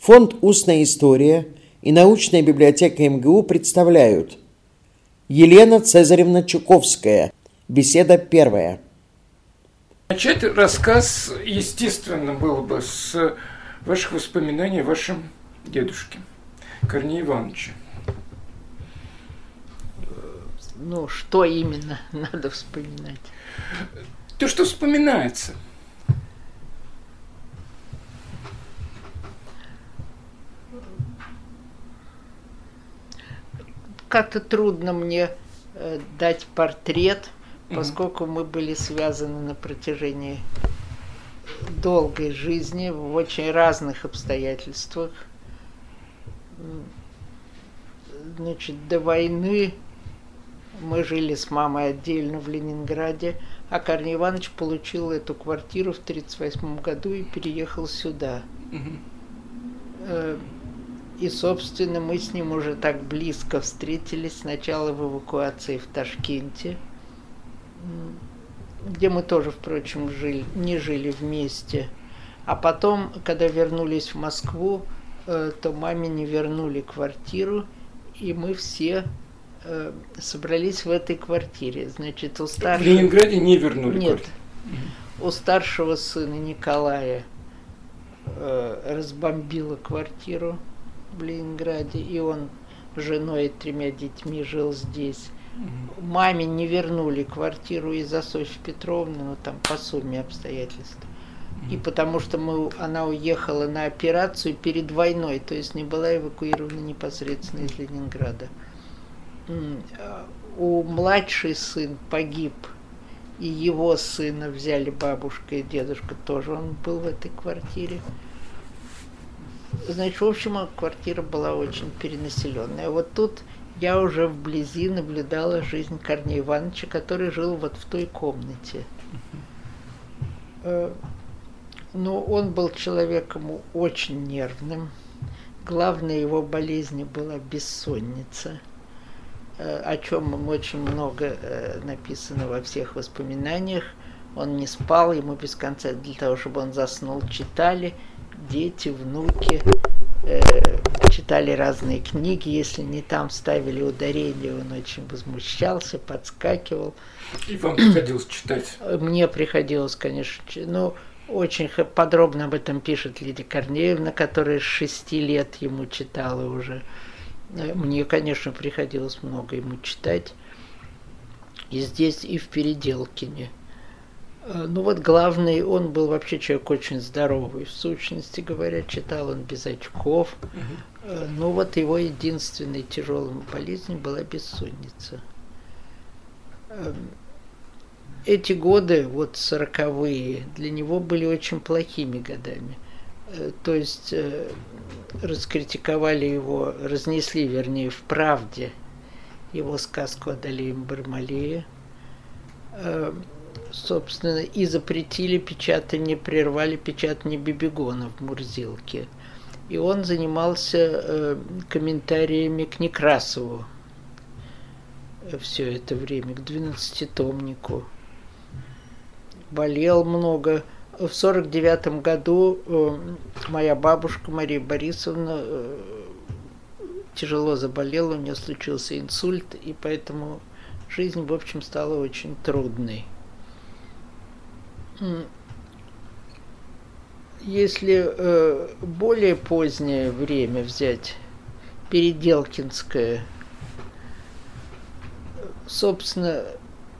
Фонд «Устная история» и научная библиотека МГУ представляют Елена Цезаревна Чуковская. Беседа первая. Начать рассказ, естественно, было бы с ваших воспоминаний о вашем дедушке, Корнея Ивановича. Ну, что именно надо вспоминать? То, что вспоминается – как-то трудно мне э, дать портрет, поскольку мы были связаны на протяжении долгой жизни в очень разных обстоятельствах. Значит, до войны мы жили с мамой отдельно в Ленинграде, а Корней Иванович получил эту квартиру в 1938 году и переехал сюда. Угу. И, собственно, мы с ним уже так близко встретились сначала в эвакуации в Ташкенте, где мы тоже, впрочем, жили, не жили вместе. А потом, когда вернулись в Москву, э, то маме не вернули квартиру, и мы все э, собрались в этой квартире. Значит, у старшего... В Ленинграде не вернули Нет. Квартиру. У старшего сына Николая э, разбомбила квартиру в Ленинграде, и он с женой и тремя детьми жил здесь. Маме не вернули квартиру из-за Софьи Петровны, ну там по сумме обстоятельств. И потому что мы, она уехала на операцию перед войной, то есть не была эвакуирована непосредственно из Ленинграда. У младший сын погиб, и его сына взяли бабушка и дедушка, тоже он был в этой квартире. Значит, в общем, квартира была очень перенаселенная. Вот тут я уже вблизи наблюдала жизнь Корнея Ивановича, который жил вот в той комнате. Э, но он был человеком очень нервным. Главной его болезнью была бессонница, э, о чем очень много э, написано во всех воспоминаниях. Он не спал, ему без конца для того, чтобы он заснул, читали – дети, внуки э, читали разные книги, если не там ставили ударение, он очень возмущался, подскакивал. И вам приходилось читать? Мне приходилось, конечно, ну, очень подробно об этом пишет Лидия Корнеевна, которая с шести лет ему читала уже. Мне, конечно, приходилось много ему читать. И здесь, и в Переделкине. Э, ну вот главный, он был вообще человек очень здоровый, в сущности говоря, читал он без очков. Угу. Ну вот его единственной тяжелой болезнью была бессонница. Эм, эти годы, вот сороковые, для него были очень плохими годами. Э, то есть раскритиковали его, разнесли, вернее, в правде его сказку о Далеем Бармалее эм, собственно, и запретили печатание, прервали печатание Бибигона в Мурзилке. И он занимался э, комментариями к Некрасову все это время, к двенадцатитомнику. Болел много. В сорок девятом году э, моя бабушка Мария Борисовна э, тяжело заболела, у нее случился инсульт, и поэтому жизнь, в общем, стала очень трудной. Если э, более позднее время взять, Переделкинское, собственно,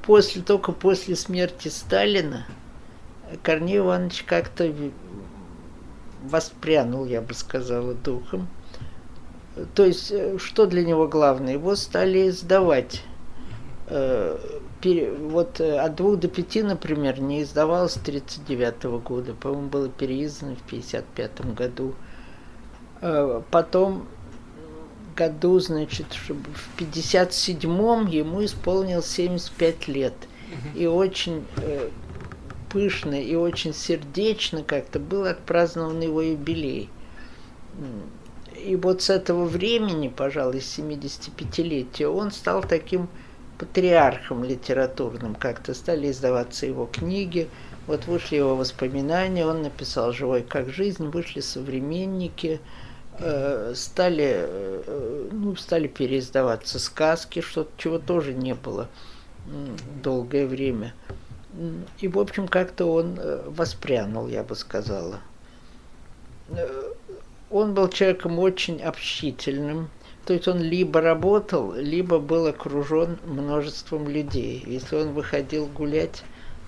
после, только после смерти Сталина Корней Иванович как-то воспрянул, я бы сказала, духом. То есть, э, что для него главное? Его стали издавать э, вот э, от двух до пяти, например, не издавалось с 1939 года. По-моему, было переиздано в 1955 году. Э, потом году, значит, в 57-м ему исполнилось 75 лет. И очень э, пышно и очень сердечно как-то был отпразднован его юбилей. И вот с этого времени, пожалуй, с 75-летия, он стал таким патриархом литературным, как-то стали издаваться его книги, Вот вышли его воспоминания, он написал «Живой как жизнь», вышли современники, э, стали, э, ну, стали переиздаваться сказки, что чего тоже не было долгое время. И, в общем, как-то он э, воспрянул, я бы сказала. Он был человеком очень общительным, то есть он либо работал, либо был окружен множеством людей. Если он выходил гулять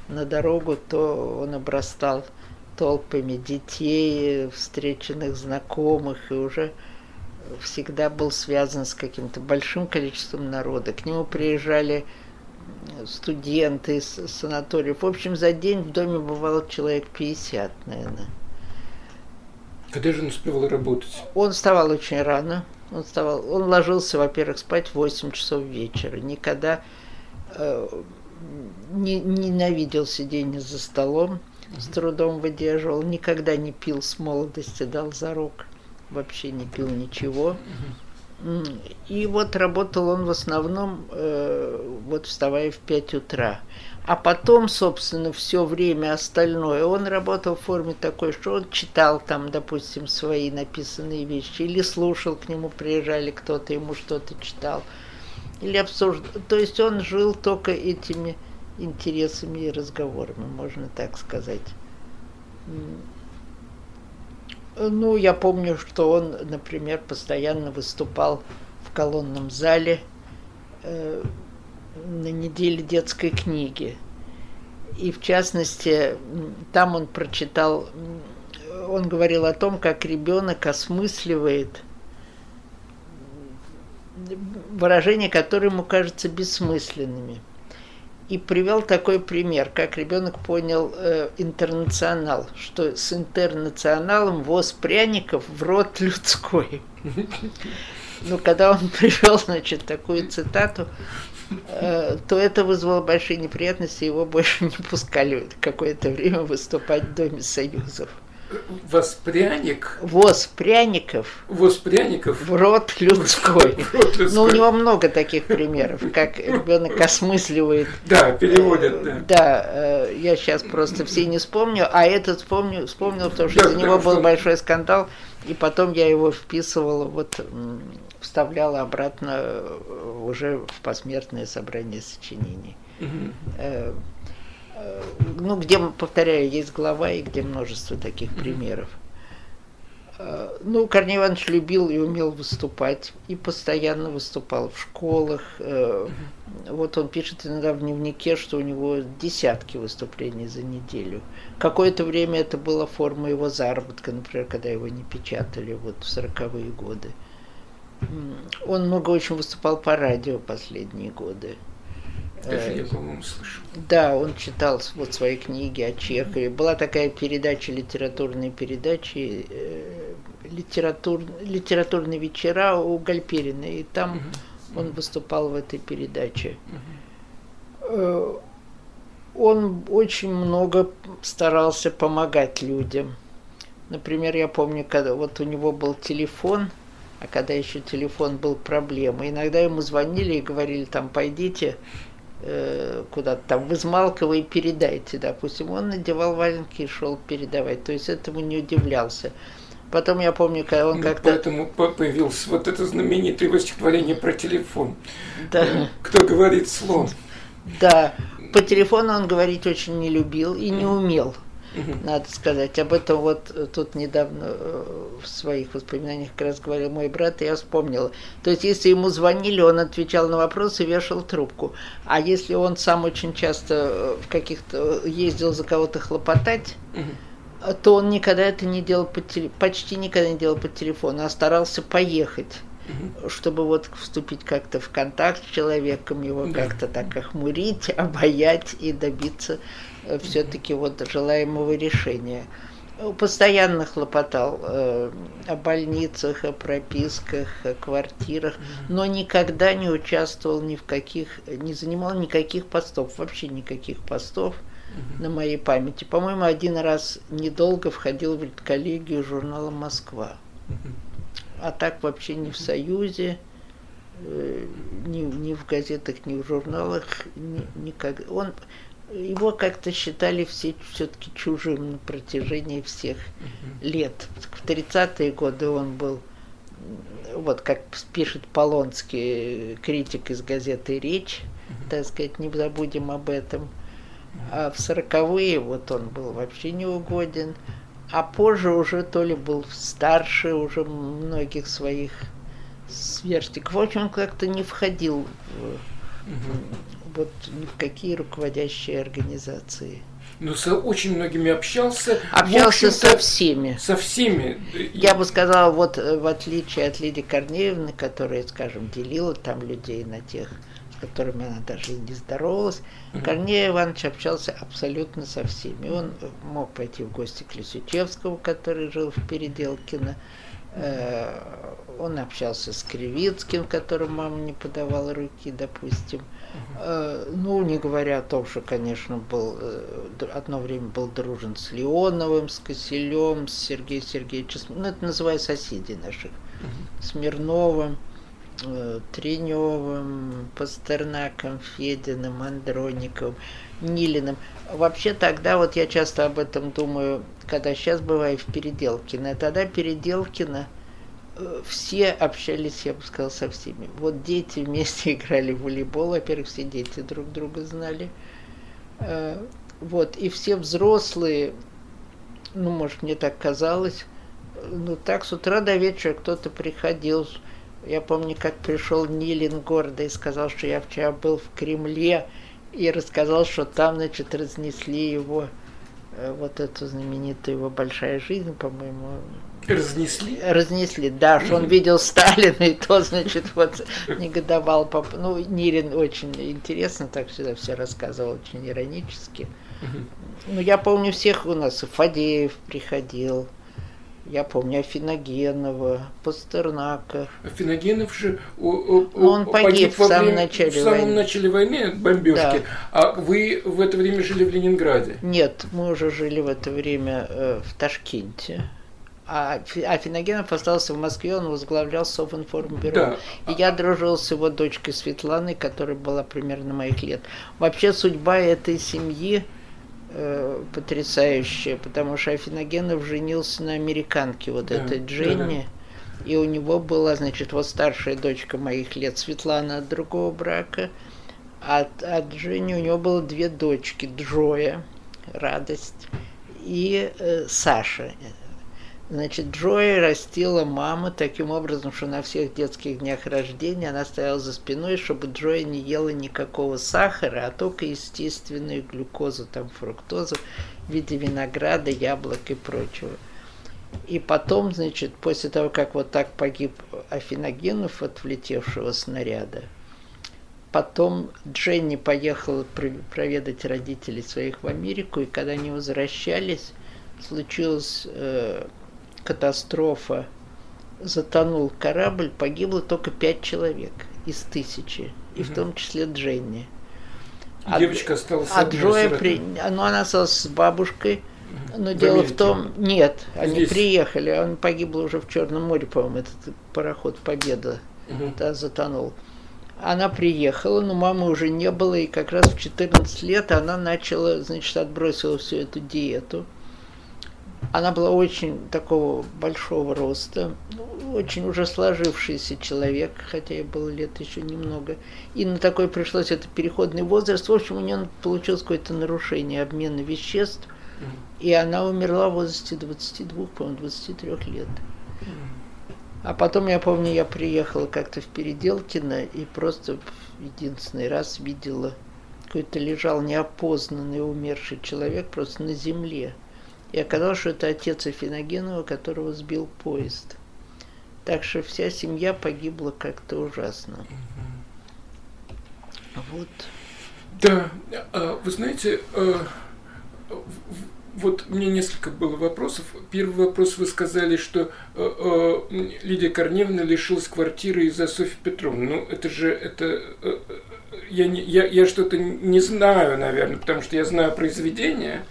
на дорогу, то он обрастал толпами детей, встреченных знакомых, и уже всегда был связан с каким-то большим количеством народа. К нему приезжали студенты из санаториев. В общем, за день в доме бывало человек 50, наверное. Когда же он успевал работать? Он вставал очень рано. Он, вставал, он ложился, во-первых, спать в 8 часов вечера. Никогда э, не, ненавидел сидение за столом, с трудом выдерживал, никогда не пил с молодости, дал зарок, вообще не пил ничего. И вот работал он в основном, э, вот вставая в 5 утра. А потом, собственно, все время остальное он работал в форме такой, что он читал там, допустим, свои написанные вещи, или слушал, к нему приезжали кто-то, ему что-то читал, или обсуждал. То есть он жил только этими интересами и разговорами, можно так сказать. Ну, я помню, что он, например, постоянно выступал в колонном зале э, на неделе детской книги. И в частности, там он прочитал, он говорил о том, как ребенок осмысливает выражения, которые ему кажутся бессмысленными. И привел такой пример, как ребенок понял э, интернационал, что с интернационалом воз пряников в рот людской. Ну, когда он привел, значит, такую цитату, Э, то это вызвало большие неприятности, его больше не пускали какое-то время выступать в Доме Союзов. Воспряник. Воз пряников. Воз пряников. В рот людской. В рот людской. Ну, у него много таких примеров, как ребенок осмысливает. Да, переводят, да. Да, э, я сейчас просто все не вспомню, а этот вспомню, вспомнил, потому что да, из него был большой скандал, и потом я его вписывала вот вставляла обратно э, уже в посмертное собрание сочинений. Mm-hmm. Ну, где, повторяю, есть глава и где множество таких примеров. Ну, Корней Иванович любил и умел выступать, и постоянно выступал в школах. Mm-hmm. Вот он пишет иногда в дневнике, что у него десятки выступлений за неделю. Какое-то время это была форма его заработка, например, когда его не печатали вот в сороковые годы. Он много очень выступал по радио последние годы. Даже я, по-моему, слышал. Да, он читал вот свои книги о Чехове. Была такая передача, литературные передачи, э, литератур, литературные вечера у Гальперина, и там угу. он выступал в этой передаче. Угу. Он очень много старался помогать людям. Например, я помню, когда вот у него был телефон, а когда еще телефон был проблемой, иногда ему звонили и говорили, там, пойдите э, куда-то там в Измалково и передайте, допустим. Он надевал валенки и шел передавать, то есть этому не удивлялся. Потом я помню, когда он ну, как-то... Поэтому появилось вот это знаменитое стихотворение про телефон. Да. Кто говорит слон. Да. По телефону он говорить очень не любил и не умел надо сказать. Об этом вот э, тут недавно э, в своих воспоминаниях как раз говорил мой брат, и я вспомнила. То есть, если ему звонили, он отвечал на вопросы вешал трубку. А если он сам очень часто э, в каких-то ездил за кого-то хлопотать, то он никогда это не делал по теле... почти никогда не делал по телефону, а старался поехать чтобы вот вступить как-то в контакт с человеком, его да. как-то так охмурить, обаять и добиться все-таки вот желаемого решения. Постоянно хлопотал э, о больницах, о прописках, о квартирах, но никогда не участвовал ни в каких, не занимал никаких постов, вообще никаких постов на моей памяти. По-моему, один раз недолго входил в коллегию журнала «Москва». А так вообще ни в Союзе, э, ни, ни в газетах, ни в журналах, ни, никак. Он его как-то считали все все-таки чужим на протяжении всех лет. В 30-е годы он был, вот как пишет Полонский, критик из газеты «Речь», так сказать, не забудем об этом. А в 40-е вот он был вообще неугоден, а позже уже то ли был старше уже многих своих сверстников. В общем, он как-то не входил в, вот ни в какие руководящие организации. Ну, с очень многими общался. Общался со всеми. Со всеми. Я бы сказала, вот э, в отличие от Лидии Корнеевны, которая, скажем, делила там людей на тех, с которыми она даже и не здоровалась, uh-huh. Корнея Иванович общался абсолютно со всеми. Он мог пойти в гости к Лисючевскому, который жил в Переделкино. Э, он общался с Кривицким, которому мама не подавала руки, допустим. Э, ну, не говоря о том, что, конечно, был э, одно время был дружен с Леоновым, с Киселем, с Сергеем Сергеевичем, ну, это называю соседей наших, Смирновым, э, Треневым, Пастернаком, Фединым, Андрониковым, Нилиным. Вообще тогда, вот я часто об этом думаю, когда сейчас бываю в Переделкино, тогда Переделкино – все общались, я бы сказала, со всеми. Вот дети вместе играли в волейбол, во-первых, все дети друг друга знали. Э, вот, и все взрослые, ну, может, мне так казалось, ну, так с утра до вечера кто-то приходил. Я помню, как пришел Нилин гордо и сказал, что я вчера был в Кремле, и рассказал, что там, значит, разнесли его, вот эту знаменитую его «Большая жизнь», по-моему, Разнесли? Разнесли, да, что он видел Сталина, и то, значит, вот негодовал. По... Ну, Нирин очень интересно так всегда все рассказывал, очень иронически. Ну, я помню всех у нас, и Фадеев приходил, я помню Афиногенова, Пастернака. Афиногенов же у, у, он погиб, погиб в самом время, начале в самом войны. начале войны бомбежки. Да. А вы в это время жили в Ленинграде? Нет, мы уже жили в это время э, в Ташкенте а, а Финогенов остался в Москве, он возглавлял Совинформбюро. Да. И я дружил с его дочкой Светланой, которая была примерно моих лет. Вообще судьба этой семьи э, потрясающая, потому что Афиногенов женился на американке, вот да. этой Дженни. Да, да. И у него была, значит, вот старшая дочка моих лет, Светлана от другого брака. А от, от Дженни у него было две дочки, Джоя, радость, и э, Саша, Значит, Джои растила мама таким образом, что на всех детских днях рождения она стояла за спиной, чтобы Джои не ела никакого сахара, а только естественную глюкозу, там фруктозу в виде винограда, яблок и прочего. И потом, значит, после того, как вот так погиб Афиногенов от влетевшего снаряда, потом Дженни поехала проведать родителей своих в Америку, и когда они возвращались, случилось э, катастрофа, затонул корабль, погибло только пять человек из тысячи, и в том числе Дженни. А, Девочка осталась А Джоя, при... ну, она осталась с бабушкой, но в дело Америке. в том, нет, они Здесь. приехали, он погибл уже в Черном море, по-моему, этот пароход Победа, угу. да, затонул. Она приехала, но мамы уже не было, и как раз в 14 лет она начала, значит, отбросила всю эту диету. Она была очень такого большого роста, ну, очень уже сложившийся человек, хотя ей было лет еще немного. И на такой пришлось это переходный возраст. В общем, у нее получилось какое-то нарушение обмена веществ, и она умерла в возрасте 22, по-моему, 23 лет. А потом, я помню, я приехала как-то в Переделкино и просто единственный раз видела, какой-то лежал неопознанный умерший человек просто на земле. И оказалось, что это отец Афиногенова, которого сбил поезд. Так что вся семья погибла как-то ужасно. Вот. Да, а, вы знаете, а, вот мне несколько было вопросов. Первый вопрос вы сказали, что а, Лидия Корневна лишилась квартиры из-за Софьи Петровны. Ну, это же, это, я, не, я, я что-то не знаю, наверное, потому что я знаю произведение,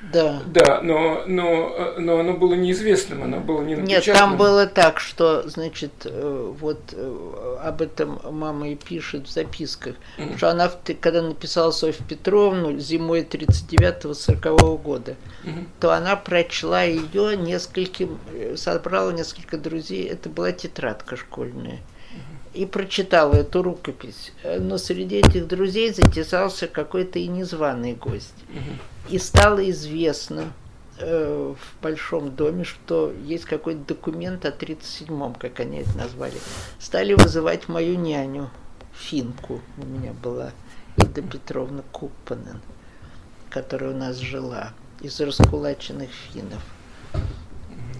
Да. Да, но, но, но оно было неизвестным, оно было не Нет, там было так, что, значит, э, вот э, об этом мама и пишет в записках, mm-hmm. что она, когда написала Софью Петровну зимой 39-40 года, mm-hmm. то она прочла ее нескольким, э, собрала несколько друзей, это была тетрадка школьная и прочитала эту рукопись. Но среди этих друзей затесался какой-то и незваный гость. Угу. И стало известно э, в Большом доме, что есть какой-то документ о 37-м, как они это назвали. Стали вызывать мою няню, финку у меня была, Ида Петровна Куппанен, которая у нас жила, из раскулаченных финнов.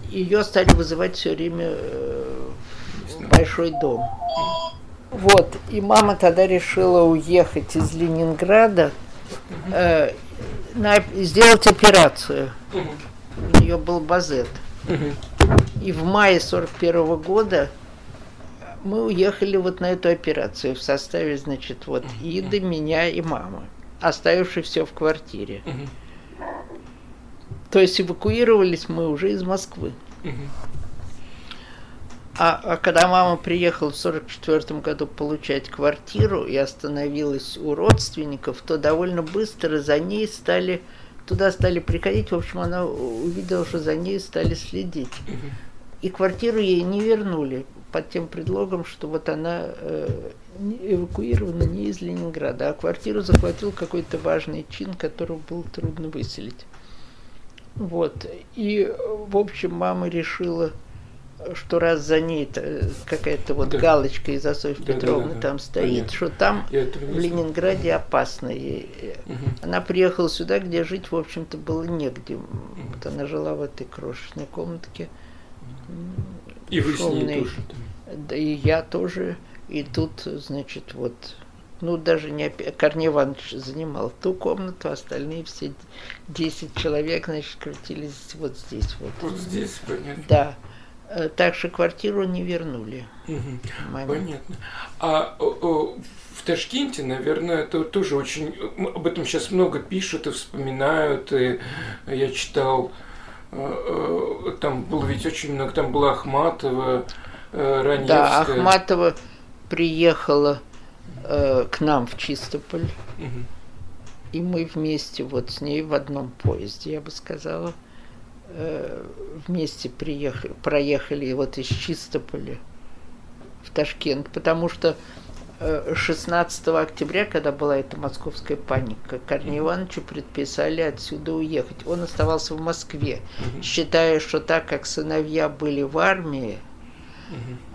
Ее стали вызывать все время э, большой дом. Вот, и мама тогда решила уехать из Ленинграда, э, на, сделать операцию. У нее был базет. И в мае 41 -го года мы уехали вот на эту операцию в составе, значит, вот Иды, меня и мамы, оставивши все в квартире. То есть эвакуировались мы уже из Москвы. А, а когда мама приехала в 44 году получать квартиру и остановилась у родственников, то довольно быстро за ней стали, туда стали приходить. В общем, она увидела, что за ней стали следить. И квартиру ей не вернули под тем предлогом, что вот она э, эвакуирована не из Ленинграда, а квартиру захватил какой-то важный чин, которого было трудно выселить. Вот. И, в общем, мама решила что раз за ней какая-то вот да. галочка из Софьи да, Петровны да, да, там да. стоит, Понятно. что там в Ленинграде опасно ей. Угу. Она приехала сюда, где жить, в общем-то, было негде. Угу. Вот она жила в этой крошечной комнатке. И вы шумной. с ней тоже? Да и я тоже. И тут, значит, вот, ну, даже не Корней Иванович занимал ту комнату, остальные все 10 человек, значит, крутились вот здесь вот. Вот здесь, понятно. Да. Э, так что квартиру не вернули. Угу. Понятно. А о, о, в Ташкенте, наверное, это тоже очень... Об этом сейчас много пишут и вспоминают. И я читал, э, э, там было ведь очень много, там была Ахматова, Раневская. Да, Ахматова приехала э, к нам в Чистополь. Угу. И мы вместе вот с ней в одном поезде, я бы сказала. Э, вместе приехали, проехали вот из Чистополя в Ташкент, потому что 16 э, октября, когда была эта московская паника, Корнею Ивановичу предписали отсюда уехать. Он оставался в Москве, считая, что так как сыновья были в армии,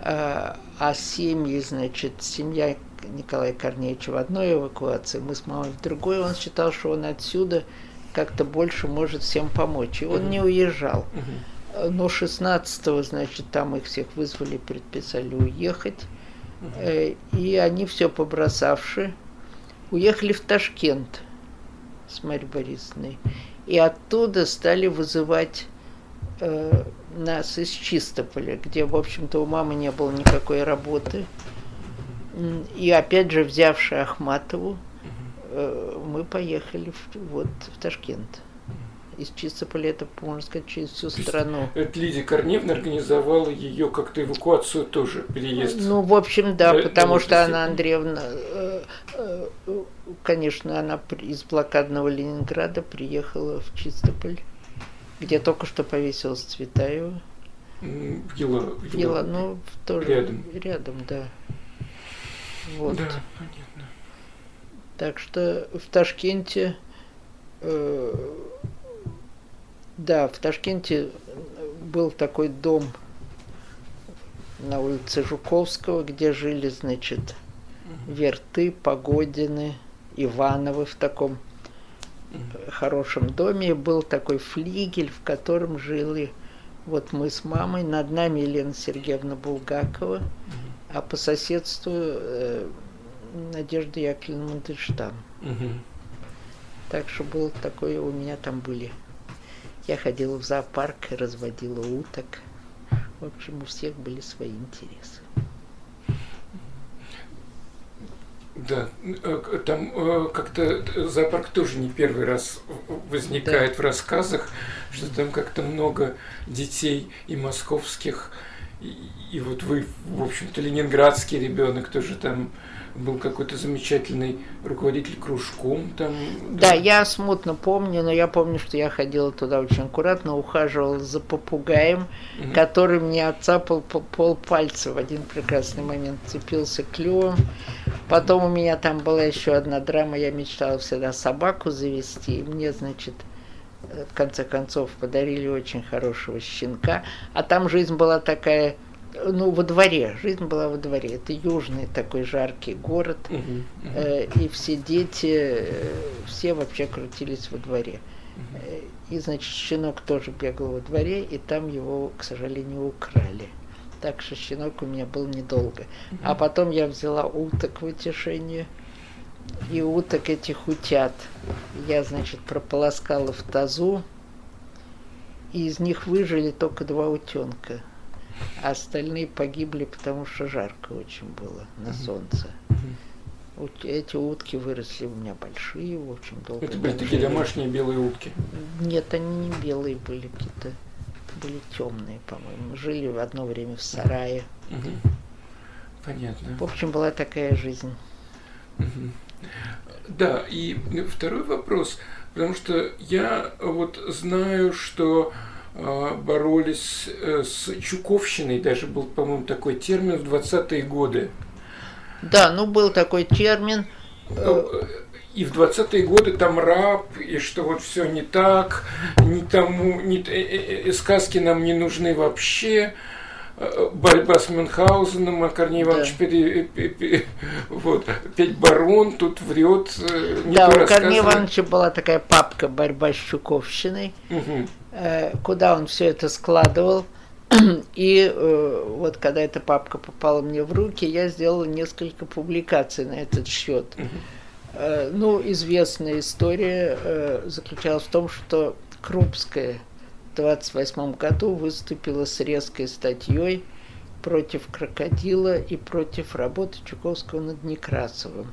а, а семьи, значит, семья Николая Корнеевича в одной эвакуации, мы с мамой в другой, он считал, что он отсюда как-то больше может всем помочь. И он угу. не уезжал. Угу. Но 16-го, значит, там их всех вызвали, предписали уехать. Угу. И они все побросавши, уехали в Ташкент с Марьей Борисовной. И оттуда стали вызывать э, нас из Чистополя, где, в общем-то, у мамы не было никакой работы. И опять же, взявши Ахматову, Э, мы поехали в, вот, в Ташкент. Из Чистополя, это, можно сказать, через всю страну. Это Лидия Корневна организовала ее как-то эвакуацию тоже, переезд. Ну, в общем, да, для, потому что Анна Андреевна, э, э, конечно, она из блокадного Ленинграда приехала в Чистополь, где только что повесилась Цветаева. Ела, Ела, ну, тоже рядом. рядом, да. Вот. Да, понятно. Так что в Ташкенте, э, да, в Ташкенте был такой дом на улице Жуковского, где жили, значит, Верты, Погодины, Ивановы в таком хорошем доме. И был такой флигель, в котором жили вот мы с мамой, над нами Елена Сергеевна Булгакова, а по соседству э, Надежда Яковлевна Мандельштам. Угу. Так что было такое, у меня там были. Я ходила в зоопарк, разводила уток. В общем, у всех были свои интересы. Да, э, там э, как-то зоопарк тоже не первый раз возникает да. в рассказах, что там как-то много детей и московских, и, и вот вы, в общем-то, ленинградский ребенок тоже там был какой-то замечательный руководитель кружком там. Да, да, я смутно помню, но я помню, что я ходила туда очень аккуратно, ухаживала за попугаем, угу. который мне отцапал по пол пальца в один прекрасный момент, цепился клювом. Потом у меня там была еще одна драма, я мечтала всегда собаку завести, и мне, значит, в конце концов подарили очень хорошего щенка, а там жизнь была такая ну, во дворе, жизнь была во дворе. Это южный такой жаркий город, uh-huh. Э, и все дети, э, все вообще крутились во дворе. Uh-huh. И, значит, щенок тоже бегал во дворе, и там его, к сожалению, украли. Так что щенок у меня был недолго. Uh-huh. А потом я взяла уток в утешение, и уток этих утят я, значит, прополоскала в тазу, и из них выжили только два утенка а остальные погибли, потому что жарко очень было на солнце. Эти утки выросли у меня большие, общем, долго. Это были такие домашние белые утки? Нет, они не белые были, какие-то были темные, по-моему. Жили в одно время в сарае. Угу. Понятно. В общем, была такая жизнь. Угу. Да, и второй вопрос, потому что я вот знаю, что боролись э, с Чуковщиной, даже был, по-моему, такой термин в 20-е годы. Да, ну был такой термин. Ну, и в 20-е годы там раб, и что вот все не так, ни тому, э, э, сказки нам не нужны вообще борьба с Мюнхгаузеном, а Корней Иванович да. пере, пере, вот, опять барон тут врет. Не да, у Корнея Ивановича была такая папка «Борьба с Чуковщиной», угу. куда он все это складывал. И э, вот когда эта папка попала мне в руки, я сделала несколько публикаций на этот счет. Угу. Э, ну, известная история э, заключалась в том, что Крупская – 1928 году выступила с резкой статьей против крокодила и против работы Чуковского над Некрасовым.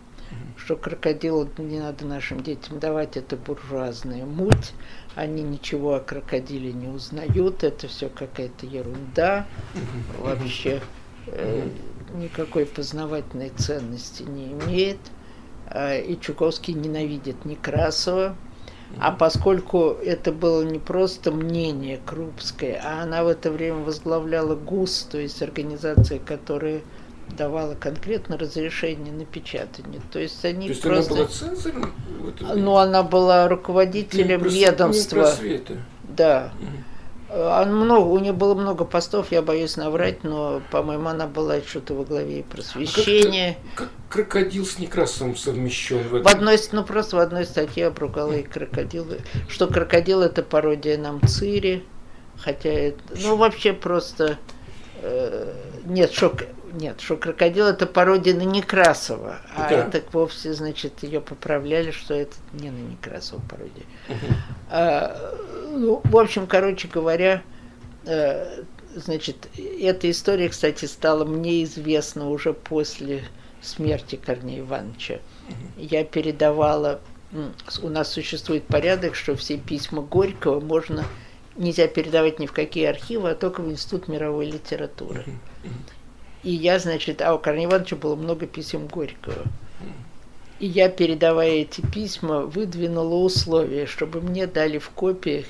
Что крокодилу не надо нашим детям давать, это буржуазная муть, они ничего о крокодиле не узнают, это все какая-то ерунда, вообще э, никакой познавательной ценности не имеет. Э, и Чуковский ненавидит Некрасова, а поскольку это было не просто мнение Крупское, а она в это время возглавляла ГУС, то есть организация, которая давала конкретно разрешение на печатание. То есть они то есть просто... она была цензором? Ну, она была руководителем ведомства. Да. Угу. А много, у нее было много постов, я боюсь наврать, но, по-моему, она была что-то во главе просвещения. А как, как крокодил с Некрасовым совмещен в этом? В одной, ну, просто в одной статье обругала и крокодилы, что крокодил это пародия нам Цири, хотя это, ну, вообще просто, э, нет, шок, нет, что крокодил это пародия на Некрасова, а да. это вовсе, значит, ее поправляли, что это не на Некрасова пародия. Угу. А, ну, в общем, короче говоря, э, значит, эта история, кстати, стала мне известна уже после смерти Корнея Ивановича. Я передавала, у нас существует порядок, что все письма Горького можно нельзя передавать ни в какие архивы, а только в Институт мировой литературы. И я, значит, а у Корнея Ивановича было много писем Горького. И я, передавая эти письма, выдвинула условия, чтобы мне дали в копиях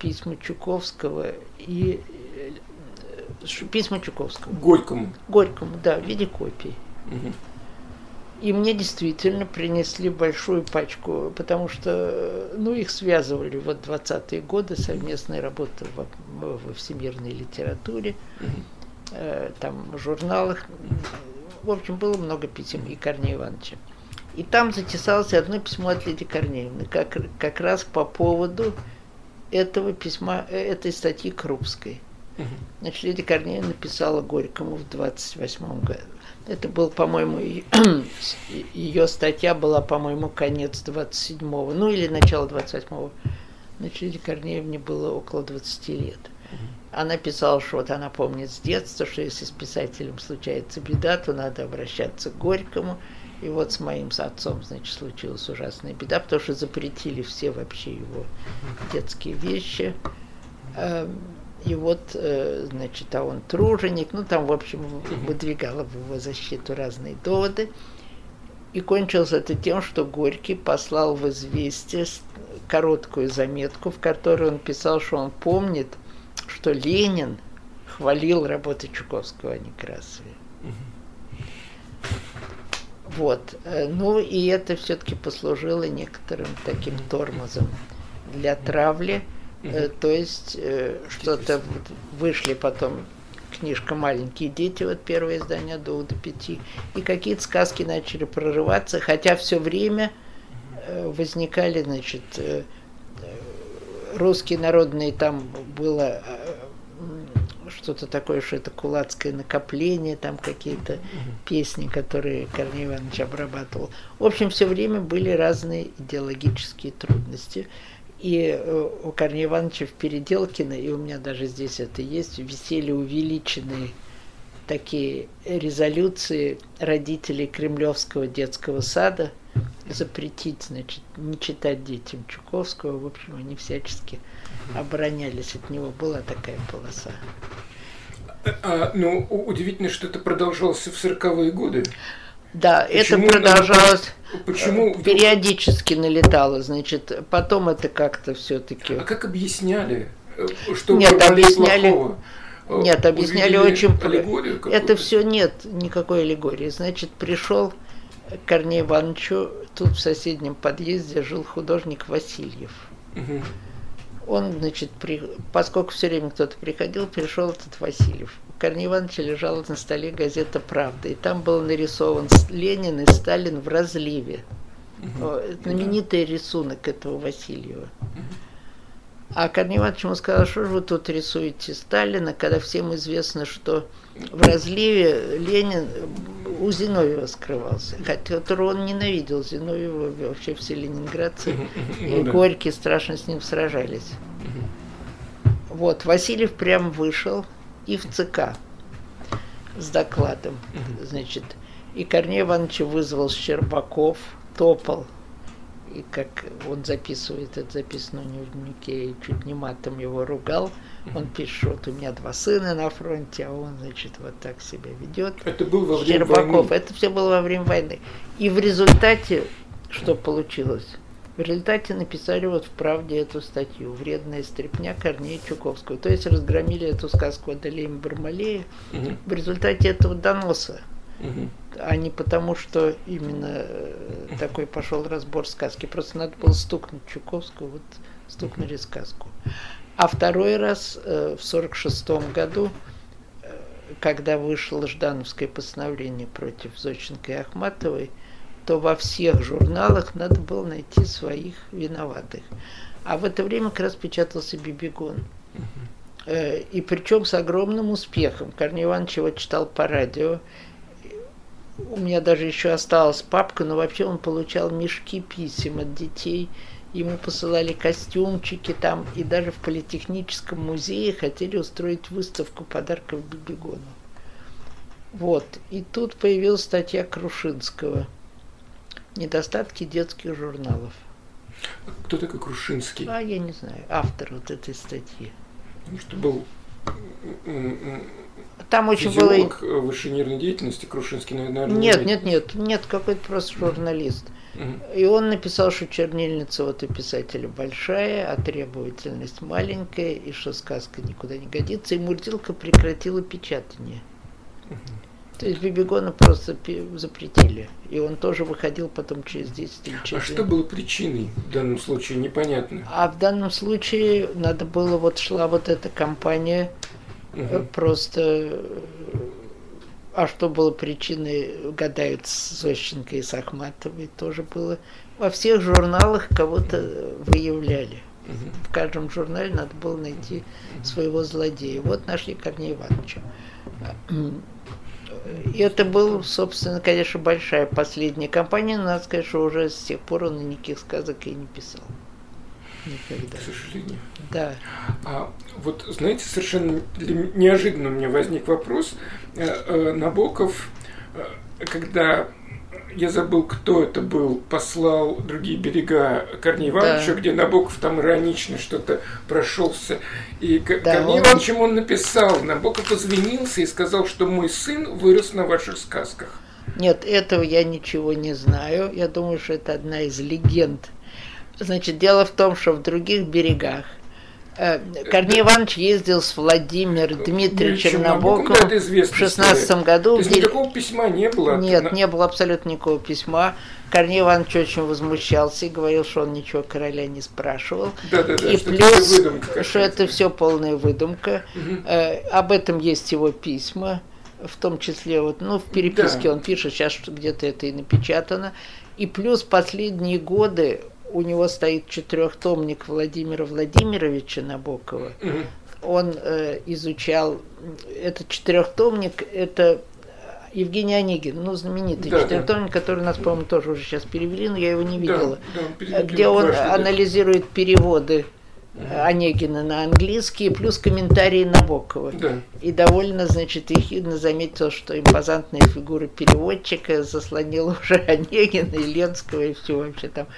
письма Чуковского и э, письма Чуковского. Горькому. Горькому, да, в виде копий. Угу. И мне действительно принесли большую пачку, потому что, ну, их связывали вот 20-е годы, совместная работа во, во всемирной литературе, э, там, в журналах. В общем, было много писем и Корнея Ивановича. И там затесалось одно письмо от Лидии Корнеевны, как, как раз по поводу этого письма, э, этой статьи Крупской. Значит, Лидия Корнеевна написала Горькому в 28 году. Это был, по-моему, ее статья была, по-моему, конец 27-го, ну или начало 28-го. Значит, Лидии Корнеевне было около 20 лет. Она писала, что вот она помнит с детства, что если с писателем случается беда, то надо обращаться к Горькому – И вот с моим отцом, значит, случилась ужасная беда, потому что запретили все вообще его детские вещи. Эм, и вот, э, значит, а он труженик, ну там, в общем, выдвигала в его защиту разные доводы. И кончилось это тем, что Горький послал в известие короткую заметку, в которой он писал, что он помнит, что Ленин хвалил работы Чуковского, а не Красове. Вот. Э, ну и это все-таки послужило некоторым таким тормозом для травли. Угу. То есть э, что-то вышли потом книжка «Маленькие дети», вот первое издание двух до пяти, и какие-то сказки начали прорываться, хотя все время возникали, значит, русские народные там было что-то такое, что это кулацкое накопление, там какие-то песни, которые Корней Иванович обрабатывал. В общем, все время были разные идеологические трудности. И э, у Корнея Ивановича в Переделкино, и у меня даже здесь это есть, висели увеличенные такие резолюции родителей Кремлевского детского сада запретить, значит, не читать детям Чуковского. В общем, они всячески оборонялись от него. Была такая полоса. А, ну, удивительно, что это продолжалось в 40-е годы. Да, почему это продолжалось, почему э, периодически налетало, значит, потом это как-то все-таки. А как объясняли, э, что Нет, объясняли. Плохого? Э, нет, объясняли очень. Аллегорию это все нет никакой аллегории. Значит, пришел к Корнею Ивановичу, тут в соседнем подъезде жил художник Васильев. Угу. Он, значит, при... поскольку все время кто-то приходил, пришел этот Васильев. У Корнея Ивановича лежала на столе газета «Правда», и там был нарисован Ленин и Сталин в разливе. Угу. Знаменитый рисунок этого Васильева. Угу. А Корней Иванович ему сказал, что же вы тут рисуете Сталина, когда всем известно, что в разливе Ленин у Зиновьева скрывался, которого он ненавидел. Зиновьева вообще все ленинградцы и Горький страшно с ним сражались. Вот, Васильев прям вышел и в ЦК с докладом. Значит, и Корней Иванович вызвал Щербаков, Топол – и как он записывает это записано у него в дневнике, и чуть не матом его ругал. Он пишет, вот у меня два сына на фронте, а он, значит, вот так себя ведет. Это было во время Щербаков. войны? Это все было во время войны. И в результате, что получилось? В результате написали вот в «Правде» эту статью «Вредная стрепня Корнея Чуковского». То есть разгромили эту сказку Адалеем Бармалея угу. в результате этого доноса угу. а не потому, что именно э, такой пошел разбор сказки. Просто надо было стукнуть Чуковскую, вот стукнули сказку. А второй раз э, в сорок шестом году, э, когда вышло Ждановское постановление против Зощенко и Ахматовой, то во всех журналах надо было найти своих виноватых. А в это время как раз печатался Бибигон. И причем с огромным успехом. Корней Иванович его читал по радио, у меня даже еще осталась папка, но вообще он получал мешки писем от детей. Ему посылали костюмчики там, и даже в Политехническом музее хотели устроить выставку подарков Бибигону. Вот. И тут появилась статья Крушинского «Недостатки детских журналов». Кто такой Крушинский? А я не знаю, автор вот этой статьи. Потому что был там очень было... высшей нервной деятельности Крушинский, наверное, Нет, нет, нет, нет, какой-то просто журналист. И он написал, что чернильница вот у писателя большая, а требовательность маленькая, и что сказка никуда не годится, и Мурзилка прекратила печатание. То есть Бибигона просто запретили. И он тоже выходил потом через 10 или через... А что было причиной в данном случае, непонятно. А в данном случае надо было, вот шла вот эта кампания Угу. Просто а что было причиной, гадают с Зощенко и с Ахматовой, тоже было. Во всех журналах кого-то выявляли. В каждом журнале надо было найти своего злодея. Вот нашли Корнея Ивановича. И это был, собственно, конечно, большая последняя кампания, но надо сказать, что уже с тех пор он никаких сказок и не писал. Никогда. К сожалению. Да. А вот, знаете, совершенно неожиданно у меня возник вопрос. Э, э, Набоков, э, когда я забыл, кто это был, послал другие берега Корнея Ивановича, да. где Набоков там иронично что-то прошелся. И да, Корней он... Иванович он написал, Набоков извинился и сказал, что мой сын вырос на ваших сказках. Нет, этого я ничего не знаю. Я думаю, что это одна из легенд. Значит, дело в том, что в других берегах Корней Иванович ездил с Владимиром Дмитриевичем Набоковым в шестнадцатом году. То есть никакого письма не было? Нет, не было абсолютно никакого письма. Корней Иванович очень возмущался и говорил, что он ничего короля не спрашивал. Да, да, да, и что плюс, выдумка что это все полная выдумка. Угу. Э, об этом есть его письма, в том числе вот, ну, в переписке да. он пишет, сейчас где-то это и напечатано. И плюс последние годы у него стоит четырехтомник Владимира Владимировича Набокова. Он э, изучал этот четырехтомник, это Евгений Онегин, ну, знаменитый да, четырехтомник, да. который у нас, по-моему, тоже уже сейчас перевели, но я его не видела. Да, да, где он анализирует переводы Онегина на английский, плюс комментарии Набокова. Да. И довольно, значит, ехидно заметил, что импозантная фигура переводчика заслонила уже Онегина и Ленского и все вообще там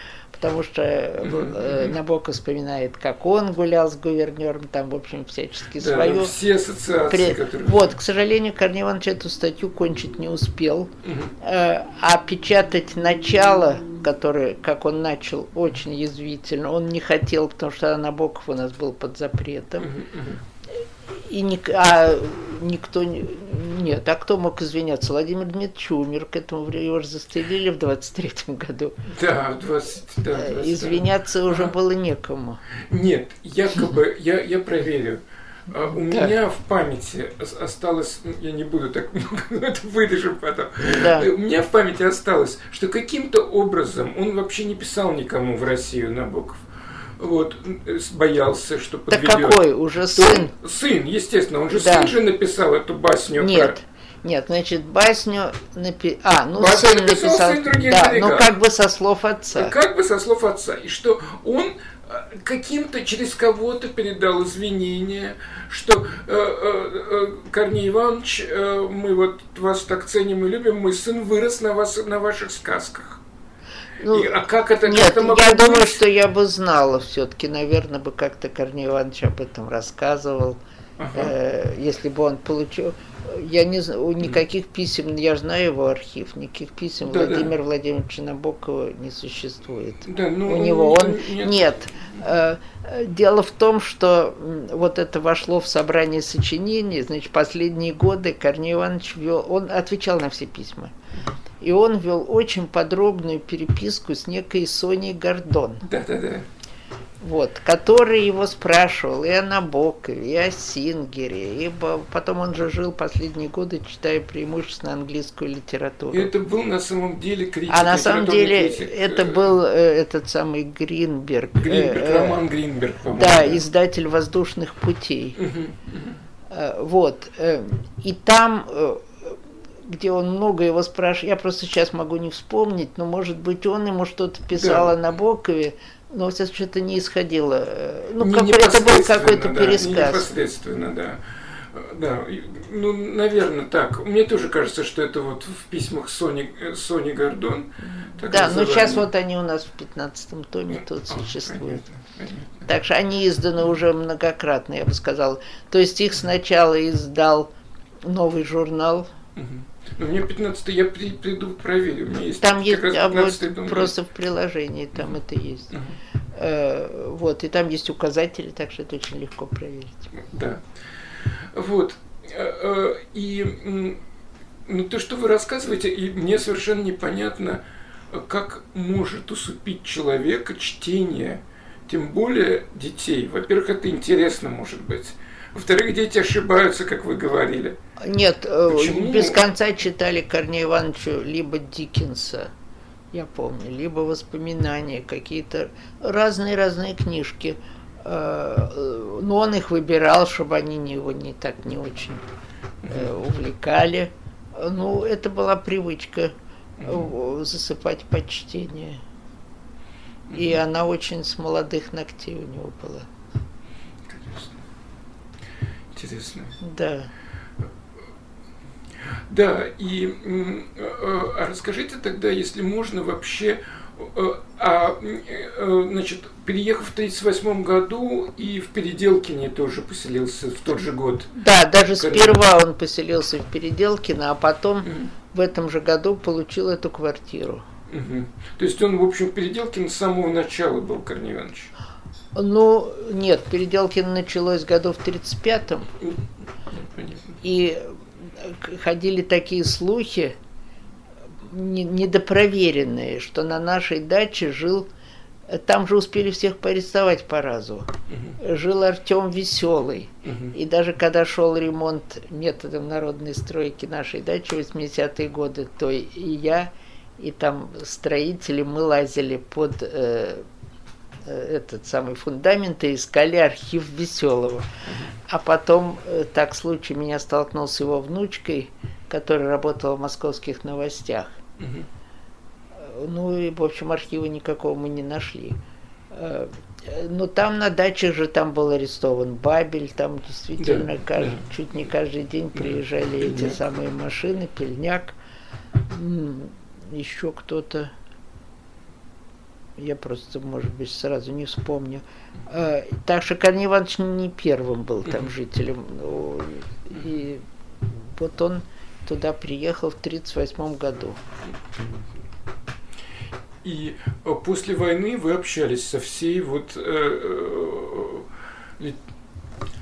потому что э, Набоков вспоминает, как он гулял с гувернером, там, в общем, всячески да, свою. все ассоциации, При... которые... Вот, к сожалению, Корней Иванович эту статью кончить не успел, угу. э, а печатать начало, которое, как он начал, очень язвительно, он не хотел, потому что Набоков у нас был под запретом. Угу, угу и ник, а никто не... Нет, а кто мог извиняться? Владимир Дмитриевич умер, к этому времени его же застрелили в 23-м году. Да, в 20... Да, 20 Извиняться уже было некому. Нет, якобы, я, я проверю. А у да. меня в памяти осталось, я не буду так много, это вырежем потом. Да. У меня в памяти осталось, что каким-то образом он вообще не писал никому в Россию Набоков вот, боялся, что подведет. Так какой? Уже сын? Он, сын, естественно. Он же да. сын же написал эту басню. Нет. Про... Нет, значит, басню напи... А, ну басню сын написал, написал сын других да, ну как бы со слов отца. Как бы со слов отца. И что он э, каким-то через кого-то передал извинения, что э, э, э, Корней Иванович, э, мы вот вас так ценим и любим, мой сын вырос на вас на ваших сказках. Ну, и, а как это Нет, как это я быть? думаю, что я бы знала все-таки, наверное, бы как-то Корней Иванович об этом рассказывал, ага. э, если бы он получил. Я не знаю, никаких писем, я знаю его архив, никаких писем да, Владимира да. Владимировича Набокова не существует. Да, ну, У него он нет. нет. Э, дело в том, что вот это вошло в собрание сочинений, значит, последние годы Корней Иванович вел, он отвечал на все письма. И он вел очень подробную переписку с некой Соней Гордон. Да-да-да. Вот, который его спрашивал и о Набокове, и о Сингере, и потом он же жил последние годы, читая преимущественно английскую литературу. И это был на самом деле критик. А на самом деле критик. это был э, этот самый Гринберг. Гринберг, э, Роман Гринберг, по-моему. Да, да, издатель «Воздушных путей». Угу, угу. Э, вот, э, и там э, где он много его спрашивает, я просто сейчас могу не вспомнить, но, может быть, он ему что-то писал да. о Набокове, но все что-то не исходило. Ну, не, как, это был какой-то да, пересказ. Не непосредственно, да. Да, ну, наверное, так. Мне тоже кажется, что это вот в письмах Сони, Сони Гордон. Да, но сейчас вот они у нас в 15 томе тут а, существуют. Понятно, понятно. Так что они изданы уже многократно, я бы сказала. То есть их сначала издал новый журнал. Угу. Ну, мне 15 я при, приду проверю. У меня есть там есть, а вот просто в приложении там это есть. Угу. Э, вот, и там есть указатели, так что это очень легко проверить. Да. Вот. Э, э, и ну, то, что вы рассказываете, и мне совершенно непонятно, как может усыпить человека чтение, тем более детей. Во-первых, это интересно может быть. Во-вторых, дети ошибаются, как вы говорили. Нет, э, Почему? без конца читали Корнея Ивановича либо Диккенса, я помню, либо воспоминания, какие-то разные-разные книжки. Э, но он их выбирал, чтобы они его не так не очень э, увлекали. Ну, это была привычка засыпать под чтение. И она очень с молодых ногтей у него была интересно. Да. Да, и э, а расскажите тогда, если можно, вообще, а, значит, переехав в 1938 году и в Переделкине тоже поселился в тот же год. Да, даже сперва он поселился в Переделкино, а потом угу. в этом же году получил эту квартиру. Угу. То есть он, в общем, в Переделкино с самого начала был, Корней Иванович? Ну, нет, Переделкино началось году в 35-м. И ходили такие слухи, недопроверенные, что на нашей даче жил там же успели всех поарестовать по разу. Угу. Жил Артем Веселый. Угу. И даже когда шел ремонт методом народной стройки нашей дачи в 80-е годы, то и я, и там строители, мы лазили под э, э, этот самый фундамент и искали архив Веселого. А потом э, так случай меня столкнул с его внучкой, которая работала в московских новостях. Угу ну и, в общем, архива никакого мы не нашли. Э, но там на даче же там был арестован Бабель, там действительно да, каждый, да. чуть не каждый день приезжали да. эти самые машины, Пельняк, еще кто-то. Я просто, может быть, сразу не вспомню. Э, так что Корней Иванович не первым был там жителем. И вот он туда приехал в 1938 году. И э, после войны вы общались со всей вот э,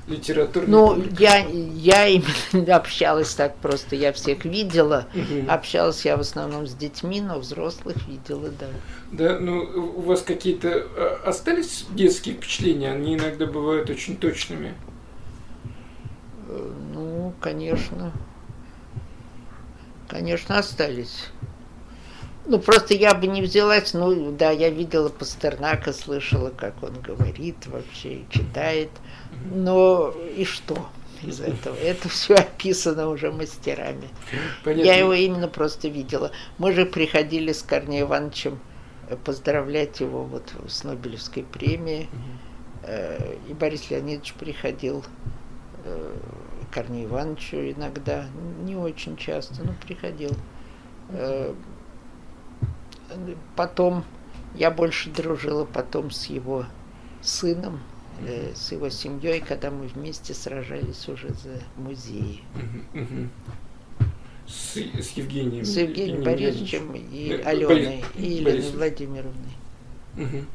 э. Ну, я, я именно общалась так просто, я всех видела. Угу. Общалась я в основном с детьми, но взрослых видела, да. Да, ну, у вас какие-то э, остались детские впечатления? Они иногда бывают очень точными. Ну, конечно. Конечно, остались. Ну, просто я бы не взялась, ну, да, я видела Пастернака, слышала, как он говорит вообще, читает, но и что из этого? Это все описано уже мастерами. Понятно. Я его именно просто видела. Мы же приходили с Корнеем Ивановичем э, поздравлять его вот с Нобелевской премией, э, и Борис Леонидович приходил э, Корнею Ивановичу иногда, не очень часто, но приходил потом я больше дружила потом с его сыном, э, с его семьей, когда мы вместе сражались уже за музеи. С, с Евгением. С Евгением Борисовичем и э, Аленой, и Еленой Владимировной. Угу, угу,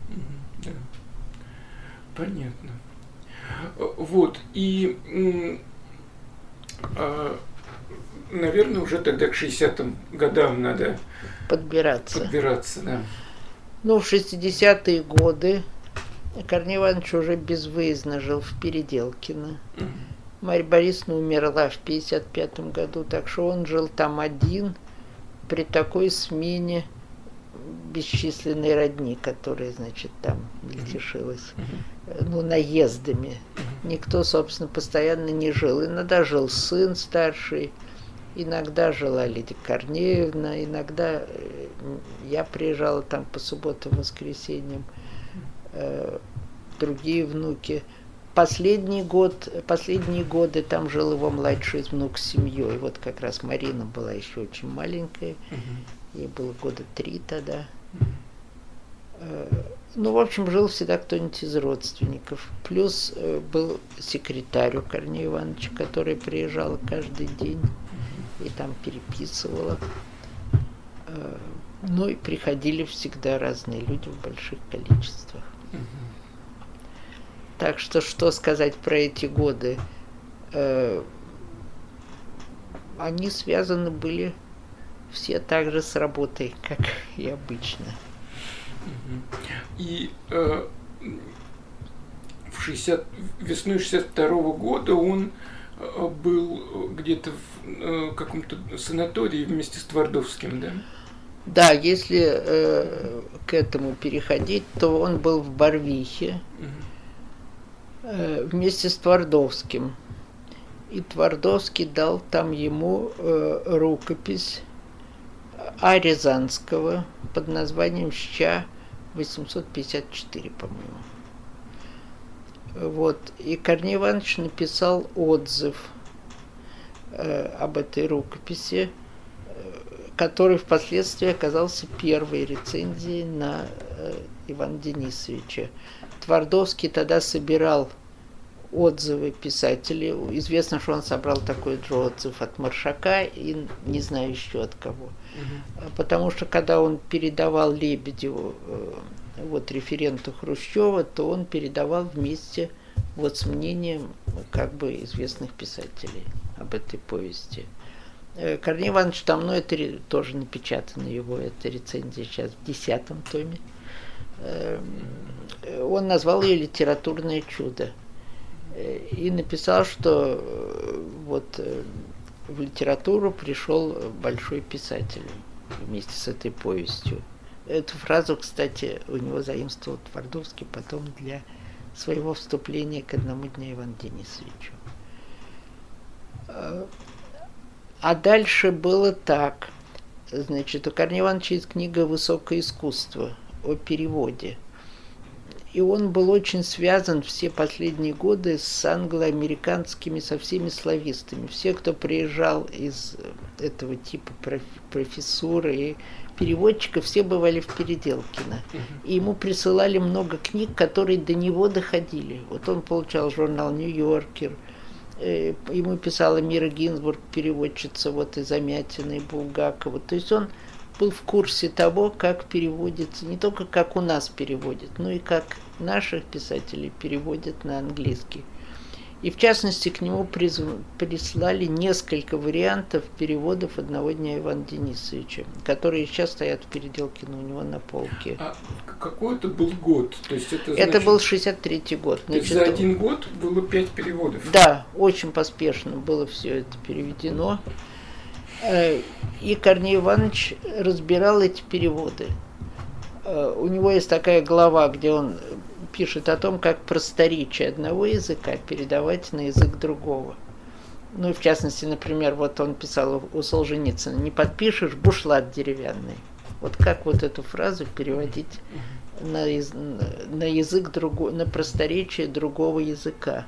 да. Понятно. Вот, и, а, наверное, уже тогда к 60-м годам надо подбираться. Подбираться, да. Ну, в 60-е годы Корней Иванович уже безвыездно жил в Переделкино. Угу. Марья Борисовна умерла в 55 году, так что он жил там один при такой смене бесчисленной родни, которая, значит, там летешилась, uh ну, наездами. Никто, собственно, постоянно не жил. Иногда жил сын старший, Иногда жила Лидия Корнеевна, иногда э, я приезжала там по субботам, воскресеньям, э, другие внуки. Последний год, последние годы там жил его младший внук с семьей. Вот как раз Марина была еще очень маленькая, ей было года три тогда. Э, ну, в общем, жил всегда кто-нибудь из родственников. Плюс был секретарь у Корнея Ивановича, который приезжал каждый день и там переписывала. Э, ну и приходили всегда разные люди в больших количествах. Так что что сказать про эти годы? Э, они связаны были все так же с работой, как и обычно. И э, в 60, весной 62 -го года он был где-то в э, каком-то санатории вместе с Твардовским, да? Да, если э, к этому переходить, то он был в Барвихе э, вместе с Твардовским. И Твардовский дал там ему э, рукопись А. Рязанского под названием «Ща 854», по-моему. Вот. И Корней Иванович написал отзыв – э, об этой рукописи, э, который впоследствии оказался первой рецензией на э, Ивана Денисовича. Твардовский тогда собирал отзывы писателей. Известно, что он собрал такой же отзыв от Маршака и не знаю еще от кого. Угу. Потому что когда он передавал Лебедеву, э, вот референту Хрущева, то он передавал вместе вот с мнением как бы известных писателей об этой повести. Э, Корней Иванович там, ну это тоже напечатано его, это рецензия сейчас в десятом томе. Эм, он назвал ее «Литературное чудо» и написал, что э, вот э, в литературу пришел большой писатель вместе с этой повестью. Эту фразу, кстати, у него заимствовал Твардовский потом для своего вступления к одному дню Ивану Денисовичу. А дальше было так. Значит, у Корнея Ивановича есть книга «Высокое искусство» о переводе – и он был очень связан все последние годы с англо-американскими, со всеми славистами. Все, кто приезжал из этого типа профессуры и переводчиков, все бывали в Переделкино. И ему присылали много книг, которые до него доходили. Вот он получал журнал «Нью-Йоркер», э, ему писала Мира Гинзбург, переводчица вот из Замятина и Булгакова. То есть он был в курсе того, как переводится, не только как у нас переводят, но и как наших писателей переводят на английский. И в частности к нему прислали несколько вариантов переводов одного дня Ивана Денисовича, которые сейчас стоят в переделке у него на полке. А какой это был год? То есть это, значит, это был 63-й год. Значит, за один год было пять переводов? Да, очень поспешно было все это переведено. Э, и Корней Иванович разбирал эти переводы. Э, у него есть такая глава, где он пишет о том, как просторечие одного языка передавать на язык другого. Ну и в частности, например, вот он писал у Солженицына, не подпишешь бушлат деревянный. Вот как вот эту фразу переводить на, на язык другого, на просторечие другого языка?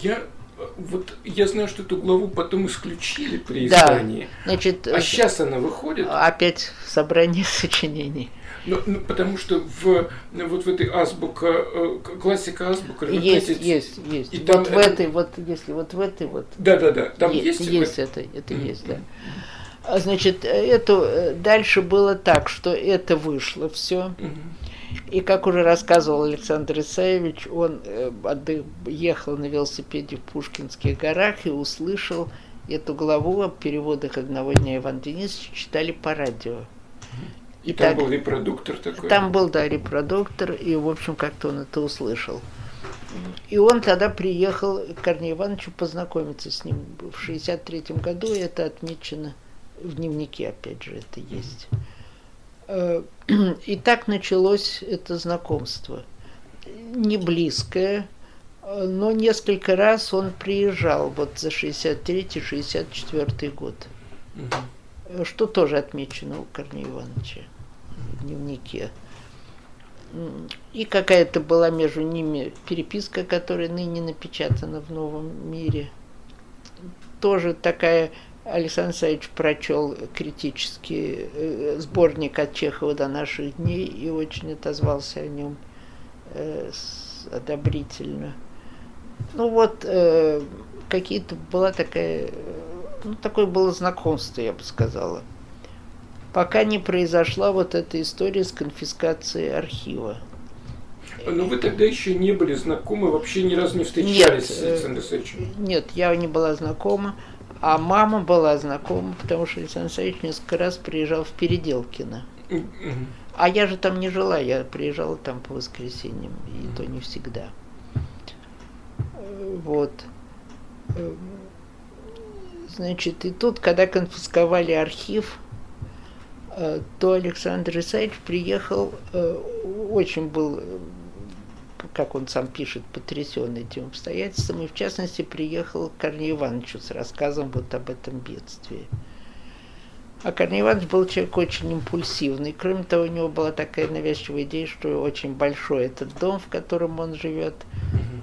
Я вот я знаю, что эту главу потом исключили при издании. Да, значит, а сейчас она выходит? Опять в собрании сочинений. Ну, ну, потому что в вот в этой азбука, э, классика азбука. Есть, есть, есть. И вот там в это... этой, вот если вот в этой вот. Да, да, да. Там есть. Есть, есть это, это mm-hmm. есть, да. А, значит, это э, дальше было так, что это вышло все. Mm-hmm. И как уже рассказывал Александр Исаевич, он э, ехал на велосипеде в Пушкинских горах и услышал эту главу о переводах одного дня Ивана Денисовича читали по радио. И, там так, был репродуктор такой? Там был, да, репродуктор, и, в общем, как-то он это услышал. И он тогда приехал к Корнею Ивановичу познакомиться с ним в 63 году, и это отмечено в дневнике, опять же, это есть. Э, и так началось это знакомство. Не близкое, но несколько раз он приезжал вот за 63-64 год. Угу. Что тоже отмечено у Корнея Ивановича в дневнике. И какая-то была между ними переписка, которая ныне напечатана в новом мире. Тоже такая Александр Саевич прочел критический э, сборник от Чехова до наших дней и очень отозвался о нем э, одобрительно. Ну вот, э, какие-то была такая, ну такое было знакомство, я бы сказала пока не произошла вот эта история с конфискацией архива. Но вы тогда еще не были знакомы, вообще ни разу не встречались нет, с Александром Саевичем? Нет, я не была знакома, а мама была знакома, потому что Александр Саевич несколько раз приезжал в Переделкино. А я же там не жила, я приезжала там по воскресеньям, и то не всегда. Вот. Значит, и тут, когда конфисковали архив, Э, то Александр Исаевич приехал, э, очень был, э, как он сам пишет, потрясен этим обстоятельством, и в частности приехал к Корнею Ивановичу с рассказом вот об этом бедствии. А Корней Иванович был человек очень импульсивный. Кроме того, у него была такая навязчивая идея, что очень большой этот дом, в котором он живет.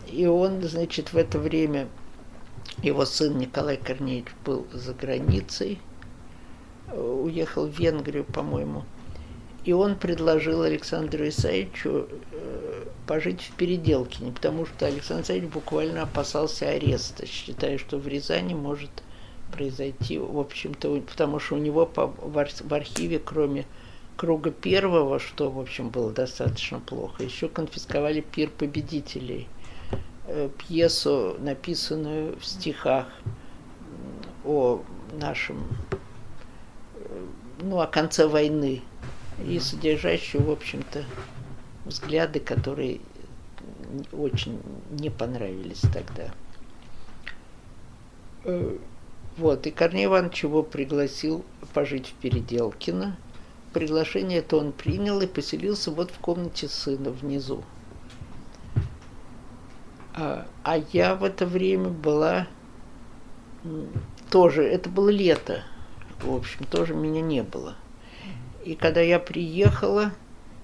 И он, значит, в это время его сын Николай Корнеевич был за границей, уехал в Венгрию, по-моему. И он предложил Александру Исаевичу э, пожить в Переделкине, потому что Александр Исаевич буквально опасался ареста, считая, что в Рязани может произойти, в общем-то, потому что у него в архиве, кроме круга первого, что, в общем, было достаточно плохо, еще конфисковали пир победителей, э, пьесу, написанную в стихах о нашем, э, ну, о конце войны, и содержащую, в общем-то, взгляды, которые очень не понравились тогда. Э, вот, и Корней Иванович его пригласил пожить в Переделкино. Приглашение это он принял и поселился вот в комнате сына внизу. А, а я в это время была тоже, это было лето, в общем, тоже меня не было. И когда я приехала,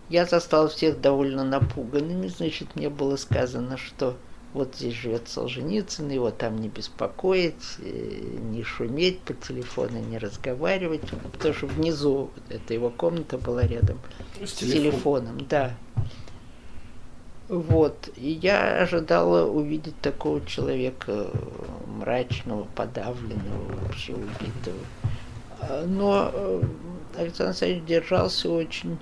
я застала всех довольно напуганными. Значит, мне было сказано, что вот здесь живет Солженицын, его там не беспокоить, э, не шуметь по телефону, не разговаривать, потому что внизу, это его комната была рядом с, с телефоном, да. Вот, и я ожидала увидеть такого человека мрачного, подавленного, вообще убитого. Но э, Александр Александрович держался очень,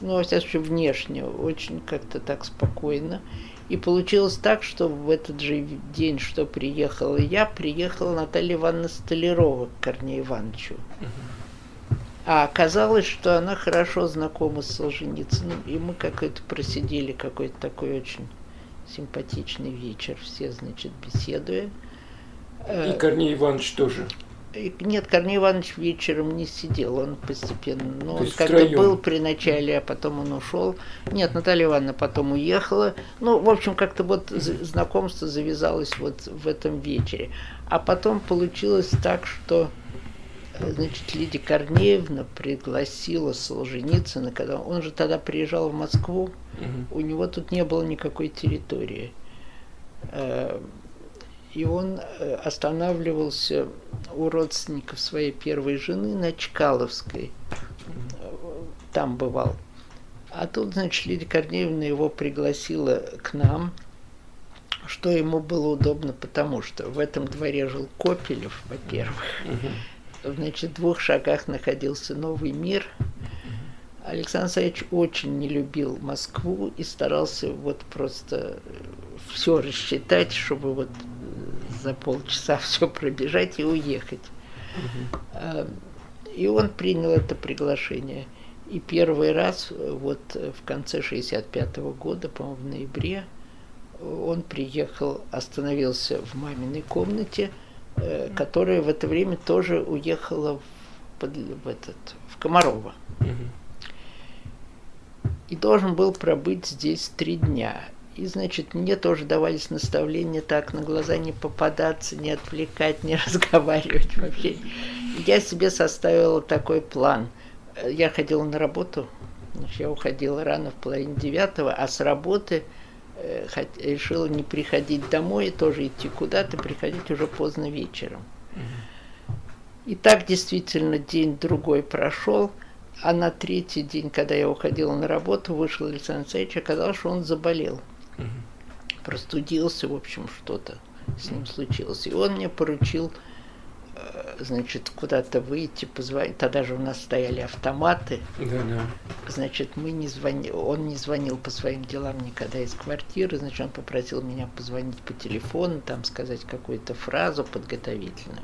ну, во всяком случае, внешне, очень как-то так спокойно. И получилось так, что в этот же день, что приехала я, приехала Наталья Ивановна Столярова к Корнею Ивановичу. А оказалось, что она хорошо знакома с Солженицыным, и мы какой-то просидели какой-то такой очень симпатичный вечер, все, значит, беседуя. И Корней Иванович тоже. Нет, Корней Иванович вечером не сидел, он постепенно, ну, он как-то был при начале, а потом он ушел. Нет, Наталья Ивановна потом уехала. Ну, в общем, как-то вот знакомство завязалось вот в этом вечере. А потом получилось так, что значит, Лидия Корнеевна пригласила Солженицына, когда он же тогда приезжал в Москву, угу. у него тут не было никакой территории э, и он э, останавливался у родственников своей первой жены на Чкаловской. Там бывал. А тут, значит, Лидия Корнеевна его пригласила к нам, что ему было удобно, потому что в этом дворе жил Копелев, во-первых. Значит, в двух шагах находился Новый мир. Александр Саевич очень не любил Москву и старался вот просто все рассчитать, чтобы вот за полчаса все пробежать и уехать. Угу. И он принял это приглашение. И первый раз, вот в конце 65 -го года, по-моему, в ноябре, он приехал, остановился в маминой комнате, э, которая в это время тоже уехала в, под, в, этот, в Комарова. И должен был пробыть здесь три дня. И, значит, мне тоже давались наставления так на глаза не попадаться, не отвлекать, не разговаривать вообще. Я себе составила такой план. Я ходила на работу, я уходила рано в половине девятого, а с работы э, решила не приходить домой, тоже идти куда-то, приходить уже поздно вечером. И так действительно день другой прошел, а на третий день, когда я уходила на работу, вышел Александр Алексеевич, оказалось, что он заболел простудился, в общем, что-то с ним случилось. И он мне поручил, э, значит, куда-то выйти, позвонить. Тогда же у нас стояли автоматы. Да, да. Значит, мы не звонили, он не звонил по своим делам никогда из квартиры, значит, он попросил меня позвонить по телефону, там сказать какую-то фразу подготовительную.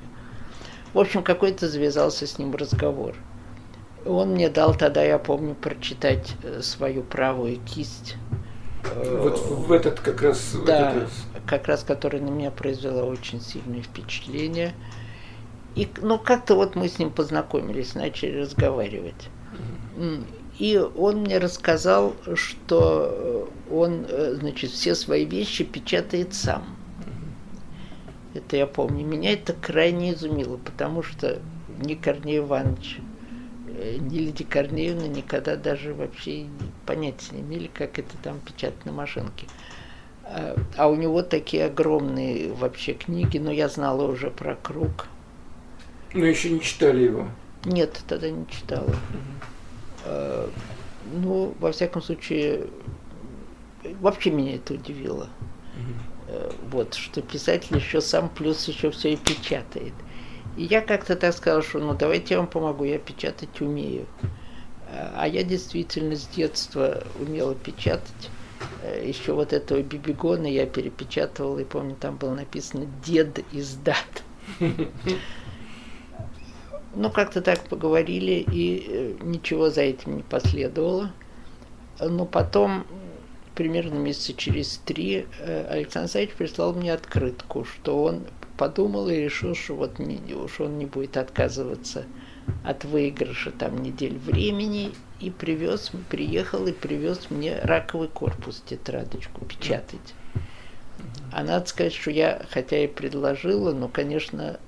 В общем, какой-то завязался с ним разговор. Он мне дал тогда, я помню, прочитать э, свою правую кисть вот в этот как раз... Да, этот раз. как раз, который на меня произвело очень сильное впечатление. И, ну, как-то вот мы с ним познакомились, начали разговаривать. И он мне рассказал, что он, э, значит, все свои вещи печатает сам. Это я помню. Меня это крайне изумило, потому что ни Корней Иванович, Э, ни Лидия Корнеевна никогда даже вообще понятия не имели, как это там печатать на машинке. А, а у него такие огромные вообще книги, но я знала уже про круг. Но еще не читали его. Нет, тогда не читала. Угу. Ну, во всяком случае, вообще меня это удивило. Угу. Вот, что писатель еще сам плюс еще все и печатает. И я как-то так сказала, что ну давайте я вам помогу, я печатать умею. А я действительно с детства умела печатать. Еще вот этого Бибигона я перепечатывала, и помню, там было написано «Дед издат». Ну, как-то так поговорили, и э, ничего за этим не последовало. Но потом, примерно месяца через три, э, Александр Саевич прислал мне открытку, что он подумал и решил, что вот не, уж он не будет отказываться от выигрыша там недель времени, и привез, приехал и привез мне раковый корпус, тетрадочку печатать. А надо сказать, что я, хотя и предложила, но, конечно,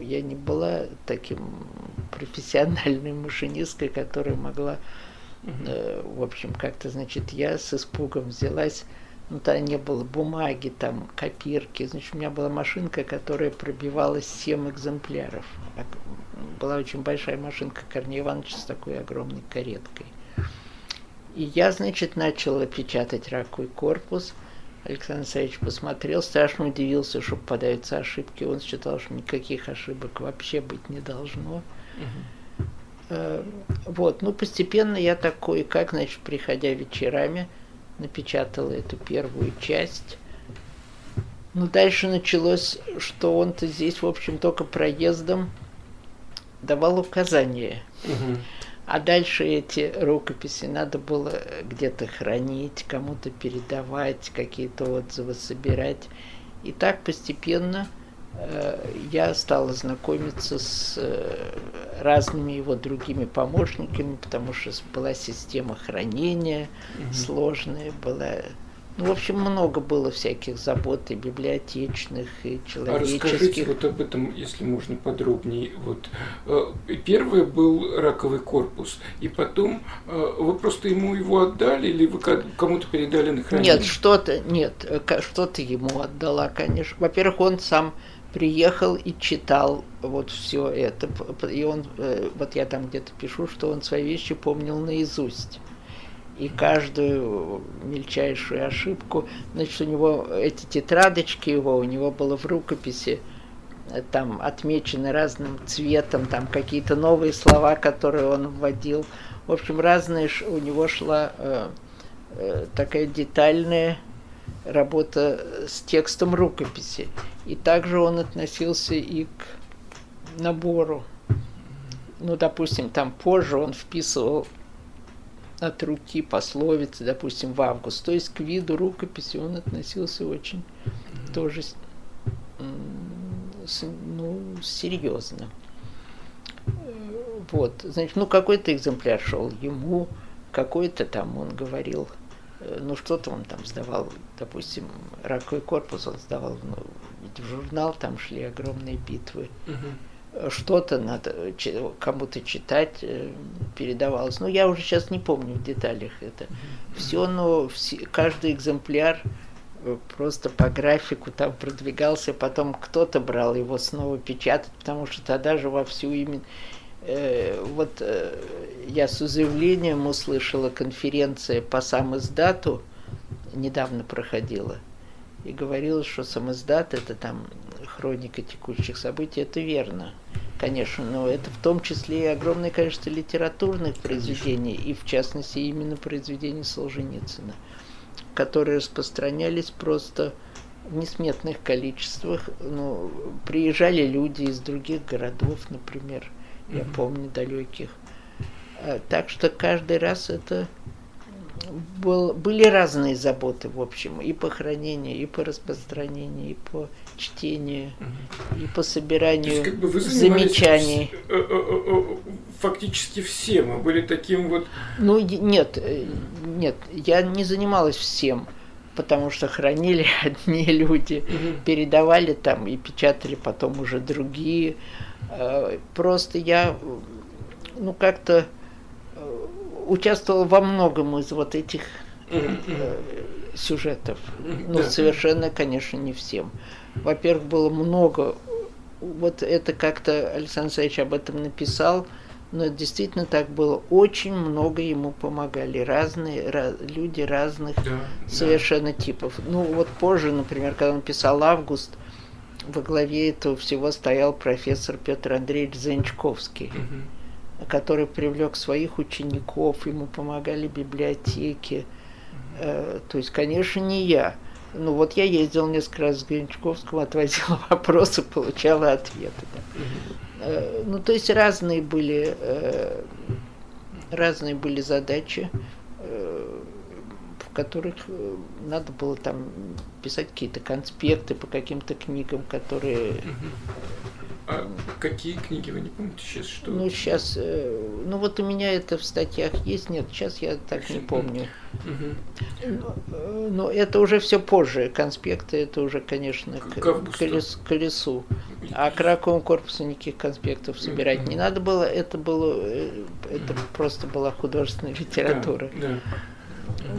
я не была таким профессиональной машинисткой, которая могла, э, в общем, как-то, значит, я с испугом взялась, ну, тогда не было бумаги, там, копирки, значит, у меня была машинка, которая пробивалась 7 экземпляров. Была очень большая машинка Корнея Ивановича с такой огромной кареткой. И я, значит, начала печатать раковый корпус – Александр Алексеевич посмотрел, страшно удивился, что попадаются ошибки. Он считал, что никаких ошибок вообще быть не должно. Uh-huh. Вот, ну постепенно я такой, как, значит, приходя вечерами, напечатала эту первую часть. Ну, дальше началось, что он-то здесь, в общем, только проездом давал указания. Uh-huh. А дальше эти рукописи надо было где-то хранить, кому-то передавать, какие-то отзывы собирать. И так постепенно я стала знакомиться с э, разными его другими помощниками, потому что была система хранения угу. сложная, была ну, в общем, много было всяких забот и библиотечных, и человеческих. А расскажите вот об этом, если можно подробнее. Вот э, первый был раковый корпус, и потом э, вы просто ему его отдали, или вы кому-то передали на хранение? Нет, что-то нет, э, что-то ему отдала, конечно. Во-первых, он сам приехал и читал вот все это, и он, вот я там где-то пишу, что он свои вещи помнил наизусть и каждую мельчайшую ошибку. Значит, у него эти тетрадочки его, у него было в рукописи, э, там отмечены разным цветом, там какие-то новые слова, которые он вводил. В общем, разные у него шла э, э, такая детальная работа с текстом рукописи. И также он относился и к набору. Ну, допустим, там позже он вписывал от руки пословицы, допустим, в август. То есть к виду рукописи он относился очень mm-hmm. тоже ну, серьезно. Вот, значит, ну какой-то экземпляр шел ему, какой-то там он говорил, ну что-то он там сдавал, допустим, раковый корпус он сдавал, ну, в журнал там шли огромные битвы. Uh-huh что-то надо кому-то читать, э, передавалось. Ну, я уже сейчас не помню в деталях это. Все, но все, каждый экземпляр э, просто по графику там продвигался, потом кто-то брал его снова печатать, потому что тогда же вовсю именно э, вот э, я с удивлением услышала конференция по самоиздату недавно проходила и говорила, что самоиздат это там хроника текущих событий, это верно, конечно, но это в том числе и огромное количество литературных произведений, и в частности именно произведений Солженицына, которые распространялись просто в несметных количествах. Ну, приезжали люди из других городов, например, я помню, далеких. А, так что каждый раз это был, были разные заботы, в общем, и по хранению, и по распространению, и по чтению, угу. и по собиранию есть, как бы вы замечаний. Э, э, э, фактически всем, а были таким вот... Ну, нет, нет, я не занималась всем, потому что хранили одни люди, угу. передавали там и печатали потом уже другие. Просто я, ну, как-то участвовал во многом из вот этих э, сюжетов. Ну, совершенно, конечно, не всем. Во-первых, было много... Вот это как-то Александр Александрович об этом написал, но это действительно так было. Очень много ему помогали. Разные раз, люди разных да, совершенно да. типов. Ну, вот позже, например, когда он писал «Август», во главе этого всего стоял профессор Петр Андреевич Занчковский. Угу который привлек своих учеников, ему помогали библиотеки. Э, то есть, конечно, не я. Ну вот я ездил несколько раз к Гринчковскому, отвозила вопросы, получала ответы. Да. Э, ну то есть разные были, э, разные были задачи, в которых надо было там писать какие-то конспекты по каким-то книгам, которые а какие книги вы не помните сейчас? Что? Ну, сейчас, э, ну вот у меня это в статьях есть, нет, сейчас я так не помню. Но, э, но это уже все позже, конспекты это уже, конечно, к, к колесу, колесу. А к раковому корпусу никаких конспектов собирать не надо было, это было, э, это просто была художественная литература. Да, да.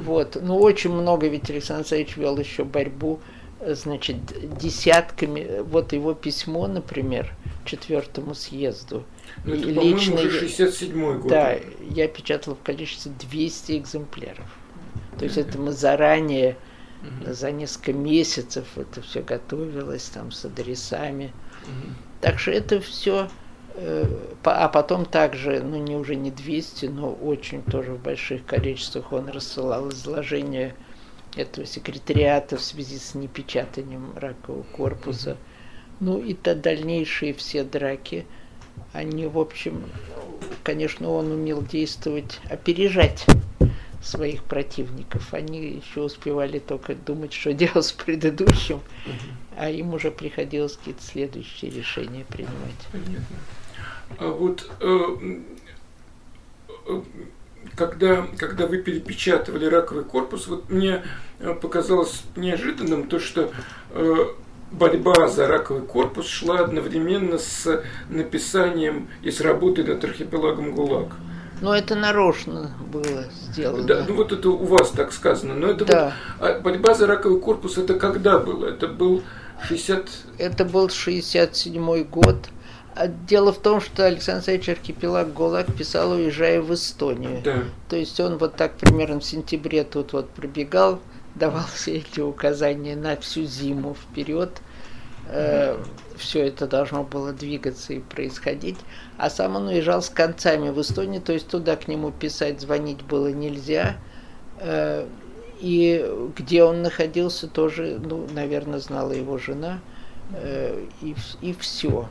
Вот, ну очень много ведь Александр Александрович вел еще борьбу значит, десятками, вот его письмо, например, четвертому съезду. Ну, это, лично, уже 67 год. Да, я печатал в количестве 200 экземпляров. То есть это мы заранее, угу. за несколько месяцев это все готовилось там с адресами. Угу. Так что это все, э, а потом также, ну не уже не 200, но очень тоже в больших количествах он рассылал изложения этого секретариата в связи с непечатанием ракового корпуса. Ну и то дальнейшие все драки, они, в общем, конечно, он умел действовать, опережать своих противников. Они еще успевали только думать, что делать с предыдущим, а им уже приходилось какие-то следующие решения принимать. Понятно. А вот э, э, когда, когда вы перепечатывали раковый корпус, вот мне э, показалось неожиданным то, что борьба за раковый корпус шла одновременно с написанием и с работой над архипелагом ГУЛАГ. Ну, это нарочно было сделано. Да, ну вот это у вас так сказано. Но это да. вот, а борьба за раковый корпус, это когда было? Это был 60... Это был 67 год. А дело в том, что Александр Александрович Архипелаг ГУЛАГ писал, уезжая в Эстонию. Да. То есть он вот так примерно в сентябре тут вот пробегал, давал все эти указания на всю зиму вперед. Э, все это должно было двигаться и происходить. А сам он уезжал с концами в Эстонию, то есть туда к нему писать, звонить было нельзя. Э, и где он находился, тоже, ну, наверное, знала его жена. Э, и, и все.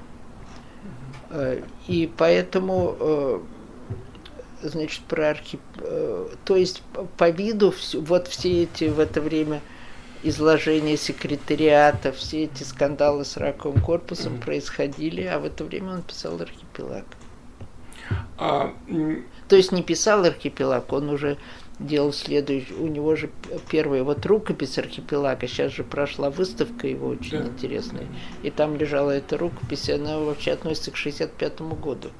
Э, и поэтому, значит, про архип... То есть по виду вот все эти в это время изложения секретариата, все эти скандалы с раковым корпусом происходили, а в это время он писал архипелаг. А... То есть не писал архипелаг, он уже делал следующий, у него же первая вот рукопись архипелага, сейчас же прошла выставка его очень да. интересная, и там лежала эта рукопись, и она вообще относится к 65 году.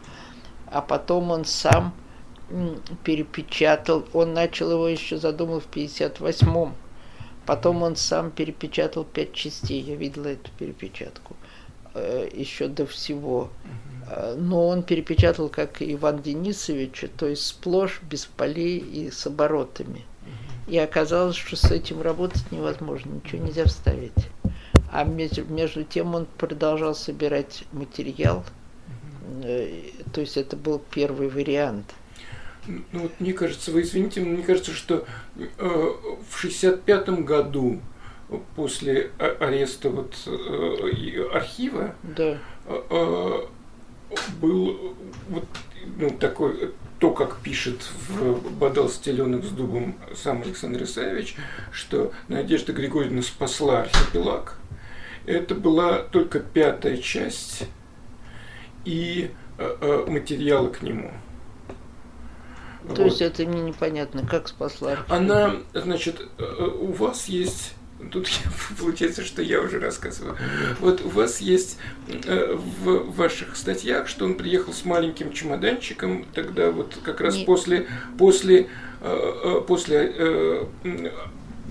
А потом он сам перепечатал, он начал его еще задумал в 58-м, потом он сам перепечатал пять частей, я видела эту перепечатку, э, еще до всего. Э, но он перепечатал, как Иван Денисович, то есть сплошь, без полей и с оборотами. И оказалось, что с этим работать невозможно, ничего нельзя вставить. А между, между тем он продолжал собирать материал, э, то есть это был первый вариант. Ну вот мне кажется, вы извините, мне кажется, что э, в 65 году после ареста вот э, архива да. э, э был вот ну, такой, то, как пишет в «Бодал стеленок с дубом» сам Александр Исаевич, что Надежда Григорьевна спасла архипелаг. Это была только пятая часть и э, э, материала к нему. То вот. есть это мне непонятно, как спасла? Она, значит, э, у вас есть Тут получается, что я уже рассказываю. Вот у вас есть э, в ваших статьях, что он приехал с маленьким чемоданчиком, тогда вот как раз Нет. после, после, э, э, после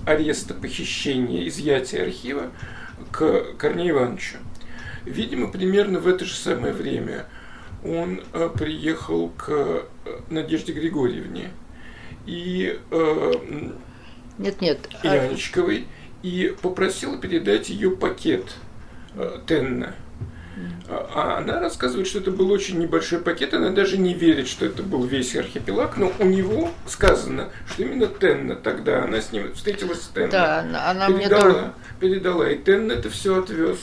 ареста, похищения, изъятия архива к Корнею Ивановичу. Видимо, примерно в это же самое время он э, приехал к э, Надежде Григорьевне и э, нет, нет, Яничковой и попросил передать ее пакет Тенна. А она рассказывает, что это был очень небольшой пакет, она даже не верит, что это был весь архипелаг, но у него сказано, что именно Тенна тогда, она с ним встретилась с Тенна. Да, она передала, мне тоже... Передала, и Тенна это все отвез.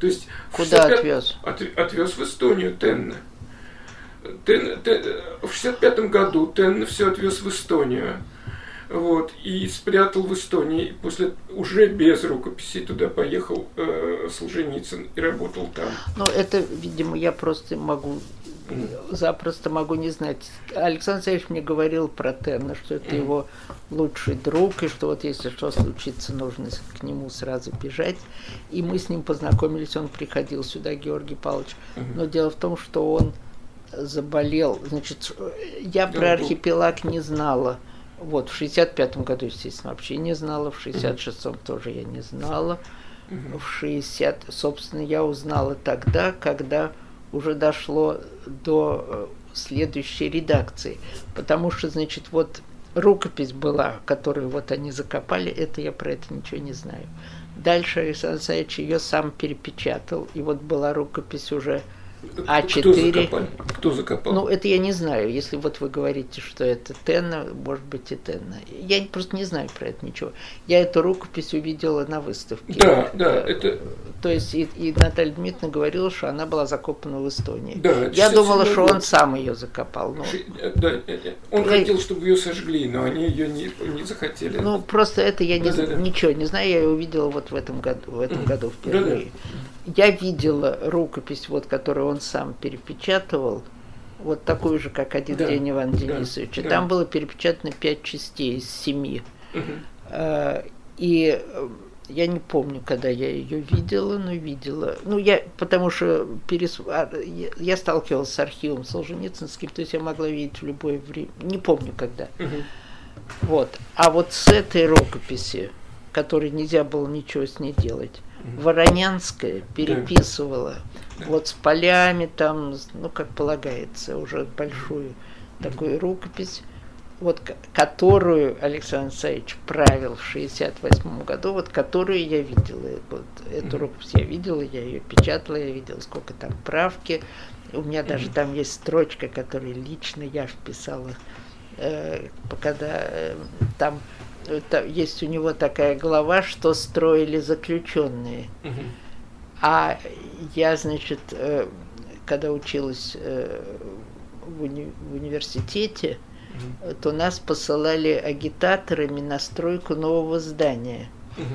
То есть Куда 65... отвез? От, отвез в Эстонию Тенна. Тен, Тен, в 65 году Тенна все отвез в Эстонию вот, и спрятал в Эстонии. После уже без рукописей туда поехал э, Солженицын и работал там. Ну, это, видимо, я просто могу запросто могу не знать. Александр Алексеевич мне говорил про Терна, что это его лучший друг, и что вот если что случится, нужно к нему сразу бежать. И мы с ним познакомились, он приходил сюда, Георгий Павлович. Но дело в том, что он заболел. Значит, я про архипелаг не знала. Вот, в 65-м году, естественно, вообще не знала, в 66-м тоже я не знала. В 60, собственно, я узнала тогда, когда уже дошло до э, следующей редакции. Потому что, значит, вот рукопись была, которую вот они закопали, это я про это ничего не знаю. Дальше Александр Александрович ее сам перепечатал, и вот была рукопись уже а4. Кто закопал? Кто закопал? Ну, это я не знаю. Если вот вы говорите, что это Тенна, может быть и Тенна. Я просто не знаю про это ничего. Я эту рукопись увидела на выставке. Да, да, это... То есть и, и Наталья Дмитриевна говорила, что она была закопана в Эстонии. Да, я думала, что он сам ее закопал. Но... Да, э, э, он я... хотел, чтобы ее сожгли, но они ее не, не захотели. Ну, просто это я не, да, да, да. ничего не знаю. Я ее увидела вот в этом году, в этом году впервые. Да, да я видела рукопись, вот, которую он сам перепечатывал, вот такую же, как один да, день Ивана Денисовича. Да, Там да. было перепечатано пять частей из семи. Угу. И э, я не помню, когда я ее видела, но видела. Ну, я, потому что перес... А, я сталкивалась с архивом Солженицынским, то есть я могла видеть в любое время. Не помню, когда. Угу. Вот. А вот с этой рукописи, которой нельзя было ничего с ней делать, Воронянская переписывала. Вот с полями там, ну как полагается, уже большую такую рукопись, вот которую Александр Саевич правил в 68 году, вот которую я видела, вот эту рукопись я видела, я ее печатала, я видела, сколько там правки, у меня даже там есть строчка, которую лично я вписала, э, когда э, там есть у него такая глава, что строили заключенные. Угу. А я, значит, э, когда училась э, в, уни в университете, угу. то нас посылали агитаторами на стройку нового здания. Угу.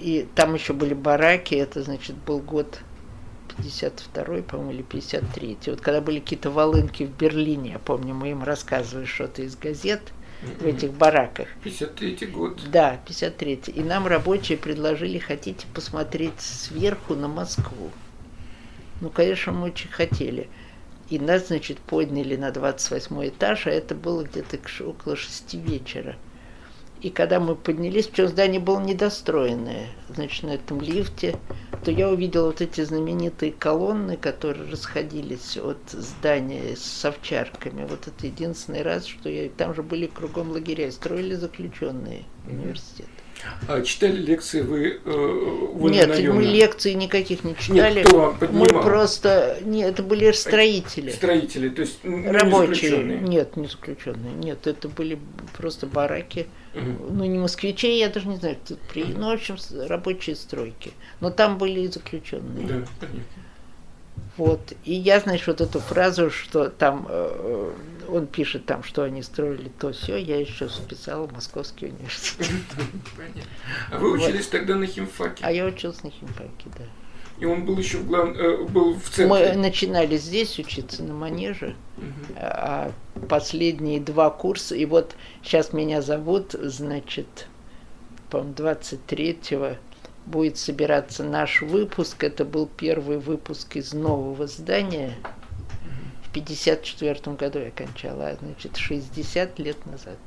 И там еще были бараки, это, значит, был год 52-й, по-моему, или 53-й. Вот когда были какие-то волынки в Берлине, я помню, мы им рассказывали что-то из газет – в этих бараках. 53 год. Да, 53 И нам рабочие предложили, хотите посмотреть сверху на Москву. Ну, конечно, мы очень хотели. И нас, значит, подняли на 28 этаж, а это было где-то около 6 вечера. И когда мы поднялись, причем здание было недостроенное, значит, на этом лифте, то я увидела вот эти знаменитые колонны, которые расходились от здания с овчарками. Вот это единственный раз, что я... Там же были кругом лагеря, строили заключенные университеты. А читали лекции вы, э, вы Нет, мы лекции никаких не читали. Нет, кто вам поднимал? Мы просто, нет, это были строители. Строители, то есть ну, рабочие. Не нет, не заключенные. Нет, это были просто бараки. Ну, не москвичей, я даже не знаю, тут при, ну, в общем, рабочие стройки. Но там были и заключенные. Да, понятно. Вот. И я, значит, вот эту фразу, что там э, он пишет там, что они строили то все, я еще списала в Московский университет. А вы учились тогда на химфаке? А я учился на химфаке, да. И он был еще в, глав... Э, был в центре? Мы начинали здесь учиться на манеже, а последние два курса, и вот сейчас меня зовут, значит, по-моему, 23-го будет собираться наш выпуск. Это был первый выпуск из нового здания. В 54 году я кончала, а, значит, 60 лет назад.